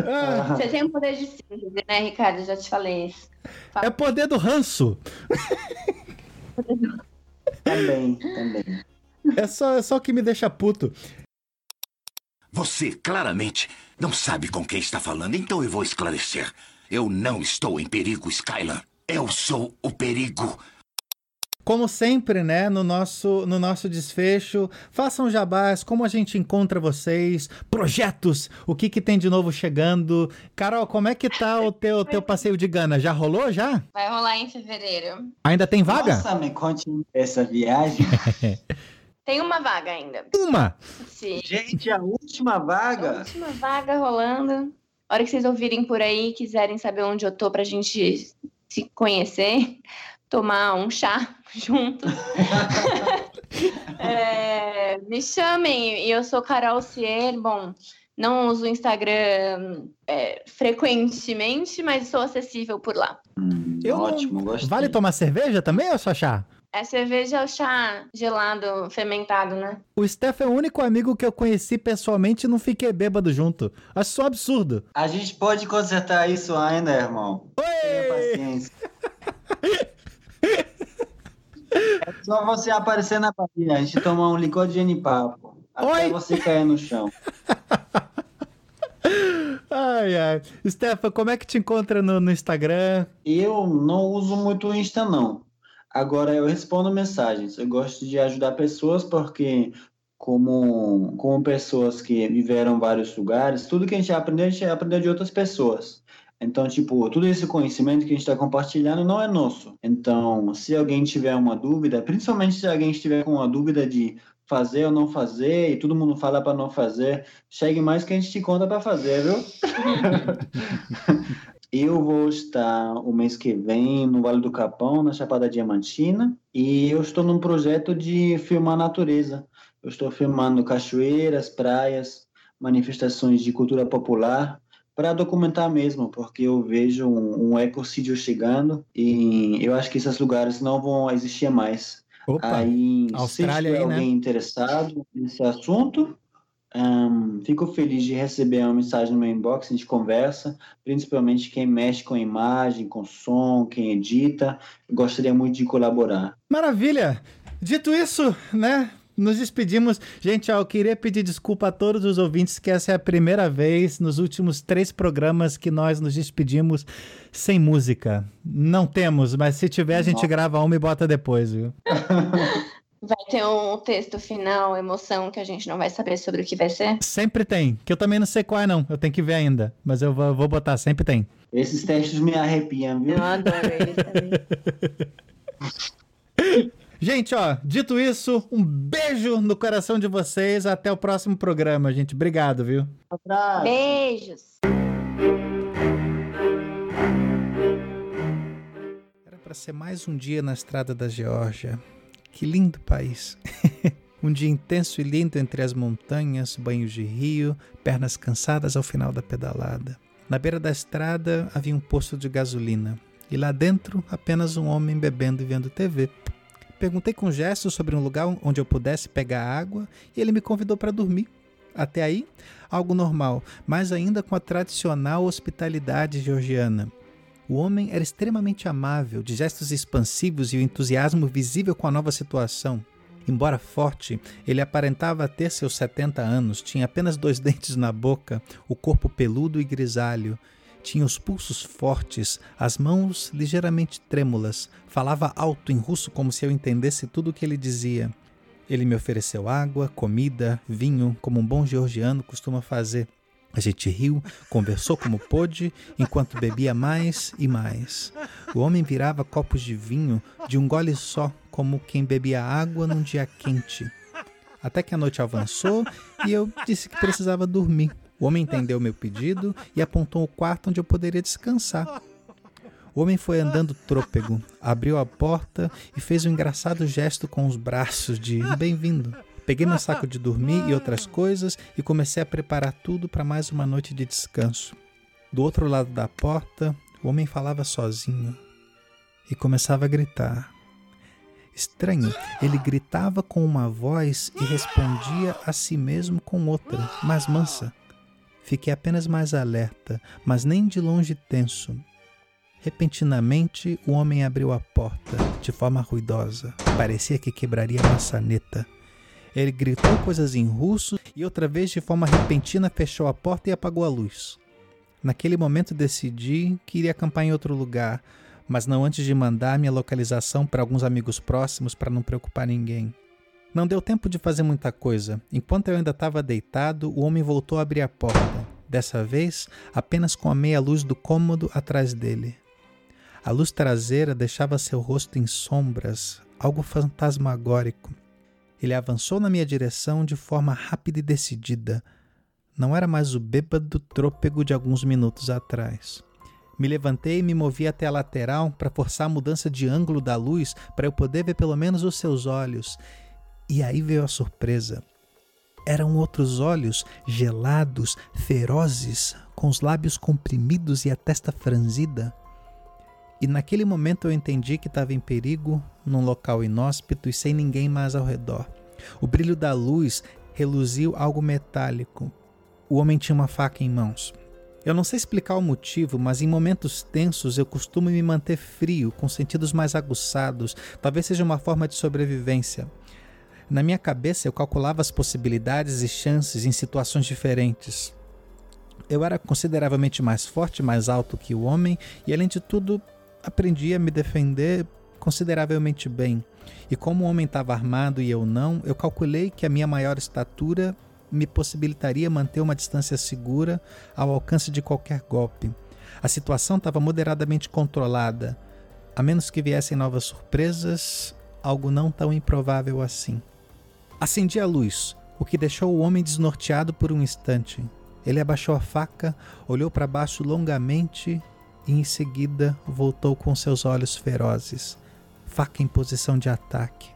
Ah. Você tem um poder de síntese, né, Ricardo? Já te falei isso. Fala. É poder do ranço. também, também. É só, é só o que me deixa puto. Você claramente não sabe com quem está falando, então eu vou esclarecer. Eu não estou em perigo, Skylar. Eu sou o perigo. Como sempre, né, no nosso, no nosso desfecho, façam jabás, como a gente encontra vocês, projetos, o que que tem de novo chegando. Carol, como é que tá o teu, teu passeio de Gana? Já rolou já? Vai rolar em fevereiro. Ainda tem vaga? Nossa, me conte essa viagem. [laughs] Tem uma vaga ainda. Uma? Sim. Gente, a última vaga? A última vaga rolando. A hora que vocês ouvirem por aí e quiserem saber onde eu tô pra gente se conhecer, tomar um chá [laughs] junto. é, me chamem, eu sou Carol Cier. Bom, não uso o Instagram é, frequentemente, mas sou acessível por lá. Hum, eu, ótimo, gostei. Vale tomar cerveja também ou só chá? É cerveja ou chá gelado, fermentado, né? O Steph é o único amigo que eu conheci pessoalmente e não fiquei bêbado junto. Acho isso um absurdo. A gente pode consertar isso ainda, irmão. Oi! Tenha paciência. É só você aparecer na Bahia, a gente toma um licor de genipapo. Até Oi? você cair no chão. [laughs] Ai, ai. Stefan, como é que te encontra no, no Instagram? Eu não uso muito o Insta, não. Agora, eu respondo mensagens. Eu gosto de ajudar pessoas porque, como, como pessoas que viveram vários lugares, tudo que a gente aprendeu, a gente aprendeu de outras pessoas. Então, tipo, todo esse conhecimento que a gente está compartilhando não é nosso. Então, se alguém tiver uma dúvida, principalmente se alguém estiver com uma dúvida de fazer ou não fazer, e todo mundo fala para não fazer, chegue mais que a gente te conta para fazer, viu? [laughs] eu vou estar o mês que vem no Vale do Capão, na Chapada Diamantina, e eu estou num projeto de filmar a natureza. Eu estou filmando cachoeiras, praias, manifestações de cultura popular para documentar mesmo, porque eu vejo um, um ecocídio chegando e eu acho que esses lugares não vão existir mais. Opa, aí, Austrália se tiver aí, né? alguém interessado nesse assunto, um, fico feliz de receber uma mensagem no meu inbox, a gente conversa, principalmente quem mexe com imagem, com som, quem edita, gostaria muito de colaborar. Maravilha! Dito isso, né? Nos despedimos. Gente, ó, eu queria pedir desculpa a todos os ouvintes que essa é a primeira vez nos últimos três programas que nós nos despedimos sem música. Não temos, mas se tiver, a gente grava uma e bota depois, viu? [laughs] Vai ter um texto final, emoção, que a gente não vai saber sobre o que vai ser? Sempre tem, que eu também não sei qual é, não. Eu tenho que ver ainda. Mas eu vou, vou botar, sempre tem. Esses testes me arrepiam, viu? Eu adoro eles também. [laughs] Gente, ó, dito isso, um beijo no coração de vocês. Até o próximo programa, gente. Obrigado, viu? Beijos. para ser mais um dia na estrada da Geórgia. Que lindo país! [laughs] um dia intenso e lindo entre as montanhas, banhos de rio, pernas cansadas ao final da pedalada. Na beira da estrada havia um posto de gasolina e lá dentro apenas um homem bebendo e vendo TV. Perguntei com gesto sobre um lugar onde eu pudesse pegar água e ele me convidou para dormir. Até aí, algo normal, mas ainda com a tradicional hospitalidade georgiana. O homem era extremamente amável, de gestos expansivos e o entusiasmo visível com a nova situação. Embora forte, ele aparentava ter seus 70 anos, tinha apenas dois dentes na boca, o corpo peludo e grisalho. Tinha os pulsos fortes, as mãos ligeiramente trêmulas. Falava alto em russo como se eu entendesse tudo o que ele dizia. Ele me ofereceu água, comida, vinho, como um bom georgiano costuma fazer. A gente riu, conversou como pôde, enquanto bebia mais e mais. O homem virava copos de vinho de um gole só, como quem bebia água num dia quente. Até que a noite avançou e eu disse que precisava dormir. O homem entendeu meu pedido e apontou o quarto onde eu poderia descansar. O homem foi andando trôpego, abriu a porta e fez um engraçado gesto com os braços de bem-vindo. Peguei meu saco de dormir e outras coisas e comecei a preparar tudo para mais uma noite de descanso. Do outro lado da porta, o homem falava sozinho e começava a gritar. Estranho, ele gritava com uma voz e respondia a si mesmo com outra, mais mansa. Fiquei apenas mais alerta, mas nem de longe tenso. Repentinamente, o homem abriu a porta de forma ruidosa. Parecia que quebraria a maçaneta. Ele gritou coisas em russo e outra vez, de forma repentina, fechou a porta e apagou a luz. Naquele momento decidi que iria acampar em outro lugar, mas não antes de mandar minha localização para alguns amigos próximos para não preocupar ninguém. Não deu tempo de fazer muita coisa. Enquanto eu ainda estava deitado, o homem voltou a abrir a porta. Dessa vez, apenas com a meia luz do cômodo atrás dele. A luz traseira deixava seu rosto em sombras, algo fantasmagórico. Ele avançou na minha direção de forma rápida e decidida. Não era mais o bêbado trôpego de alguns minutos atrás. Me levantei e me movi até a lateral para forçar a mudança de ângulo da luz para eu poder ver pelo menos os seus olhos. E aí veio a surpresa. Eram outros olhos, gelados, ferozes, com os lábios comprimidos e a testa franzida. E naquele momento eu entendi que estava em perigo, num local inóspito e sem ninguém mais ao redor. O brilho da luz reluziu algo metálico. O homem tinha uma faca em mãos. Eu não sei explicar o motivo, mas em momentos tensos eu costumo me manter frio, com sentidos mais aguçados. Talvez seja uma forma de sobrevivência. Na minha cabeça eu calculava as possibilidades e chances em situações diferentes. Eu era consideravelmente mais forte, mais alto que o homem, e além de tudo, aprendi a me defender consideravelmente bem. E como o homem estava armado e eu não, eu calculei que a minha maior estatura me possibilitaria manter uma distância segura ao alcance de qualquer golpe. A situação estava moderadamente controlada, a menos que viessem novas surpresas, algo não tão improvável assim. Acendi a luz, o que deixou o homem desnorteado por um instante. Ele abaixou a faca, olhou para baixo longamente e em seguida voltou com seus olhos ferozes, faca em posição de ataque.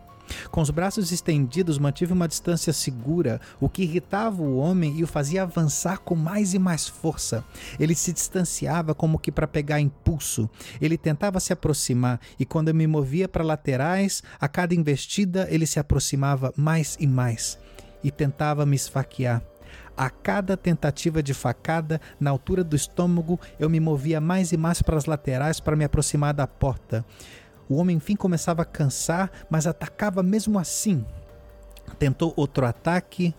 Com os braços estendidos, mantive uma distância segura, o que irritava o homem e o fazia avançar com mais e mais força. Ele se distanciava como que para pegar impulso. Ele tentava se aproximar e quando eu me movia para laterais, a cada investida ele se aproximava mais e mais e tentava me esfaquear. A cada tentativa de facada, na altura do estômago, eu me movia mais e mais para as laterais para me aproximar da porta. O homem enfim começava a cansar, mas atacava mesmo assim. Tentou outro ataque,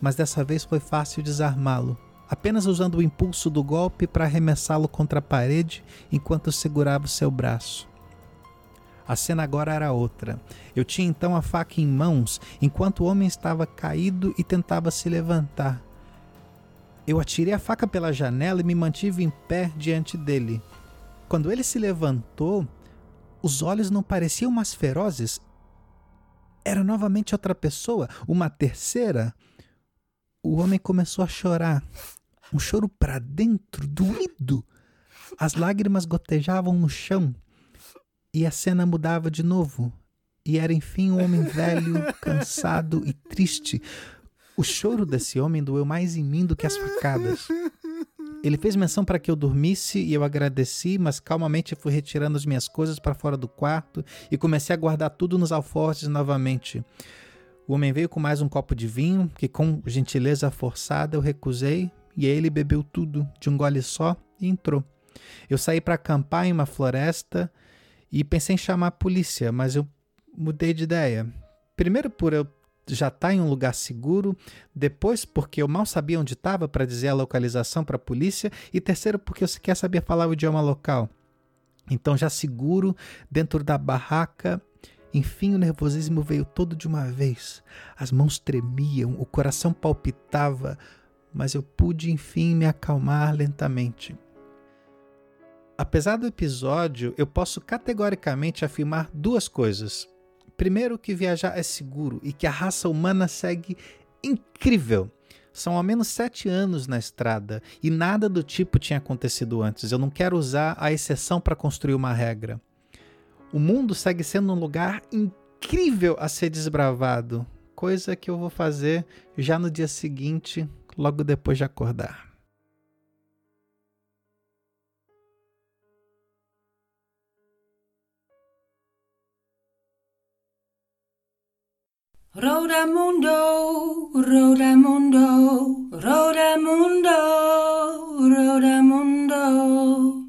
mas dessa vez foi fácil desarmá-lo, apenas usando o impulso do golpe para arremessá-lo contra a parede enquanto segurava o seu braço. A cena agora era outra. Eu tinha então a faca em mãos, enquanto o homem estava caído e tentava se levantar. Eu atirei a faca pela janela e me mantive em pé diante dele. Quando ele se levantou, os olhos não pareciam mais ferozes. Era novamente outra pessoa, uma terceira. O homem começou a chorar. Um choro para dentro, doído. As lágrimas gotejavam no chão. E a cena mudava de novo. E era enfim um homem velho, [laughs] cansado e triste. O choro desse homem doeu mais em mim do que as facadas. Ele fez menção para que eu dormisse e eu agradeci, mas calmamente fui retirando as minhas coisas para fora do quarto e comecei a guardar tudo nos alforjes novamente. O homem veio com mais um copo de vinho, que com gentileza forçada eu recusei, e ele bebeu tudo de um gole só e entrou. Eu saí para acampar em uma floresta e pensei em chamar a polícia, mas eu mudei de ideia. Primeiro por eu já estar tá em um lugar seguro, depois porque eu mal sabia onde estava para dizer a localização para a polícia, e terceiro porque eu sequer sabia falar o idioma local. Então, já seguro, dentro da barraca, enfim o nervosismo veio todo de uma vez. As mãos tremiam, o coração palpitava, mas eu pude enfim me acalmar lentamente. Apesar do episódio, eu posso categoricamente afirmar duas coisas. Primeiro, que viajar é seguro e que a raça humana segue incrível. São ao menos sete anos na estrada e nada do tipo tinha acontecido antes. Eu não quero usar a exceção para construir uma regra. O mundo segue sendo um lugar incrível a ser desbravado, coisa que eu vou fazer já no dia seguinte, logo depois de acordar. Rodamundo, Rodamundo, Rodamundo, Rodamundo.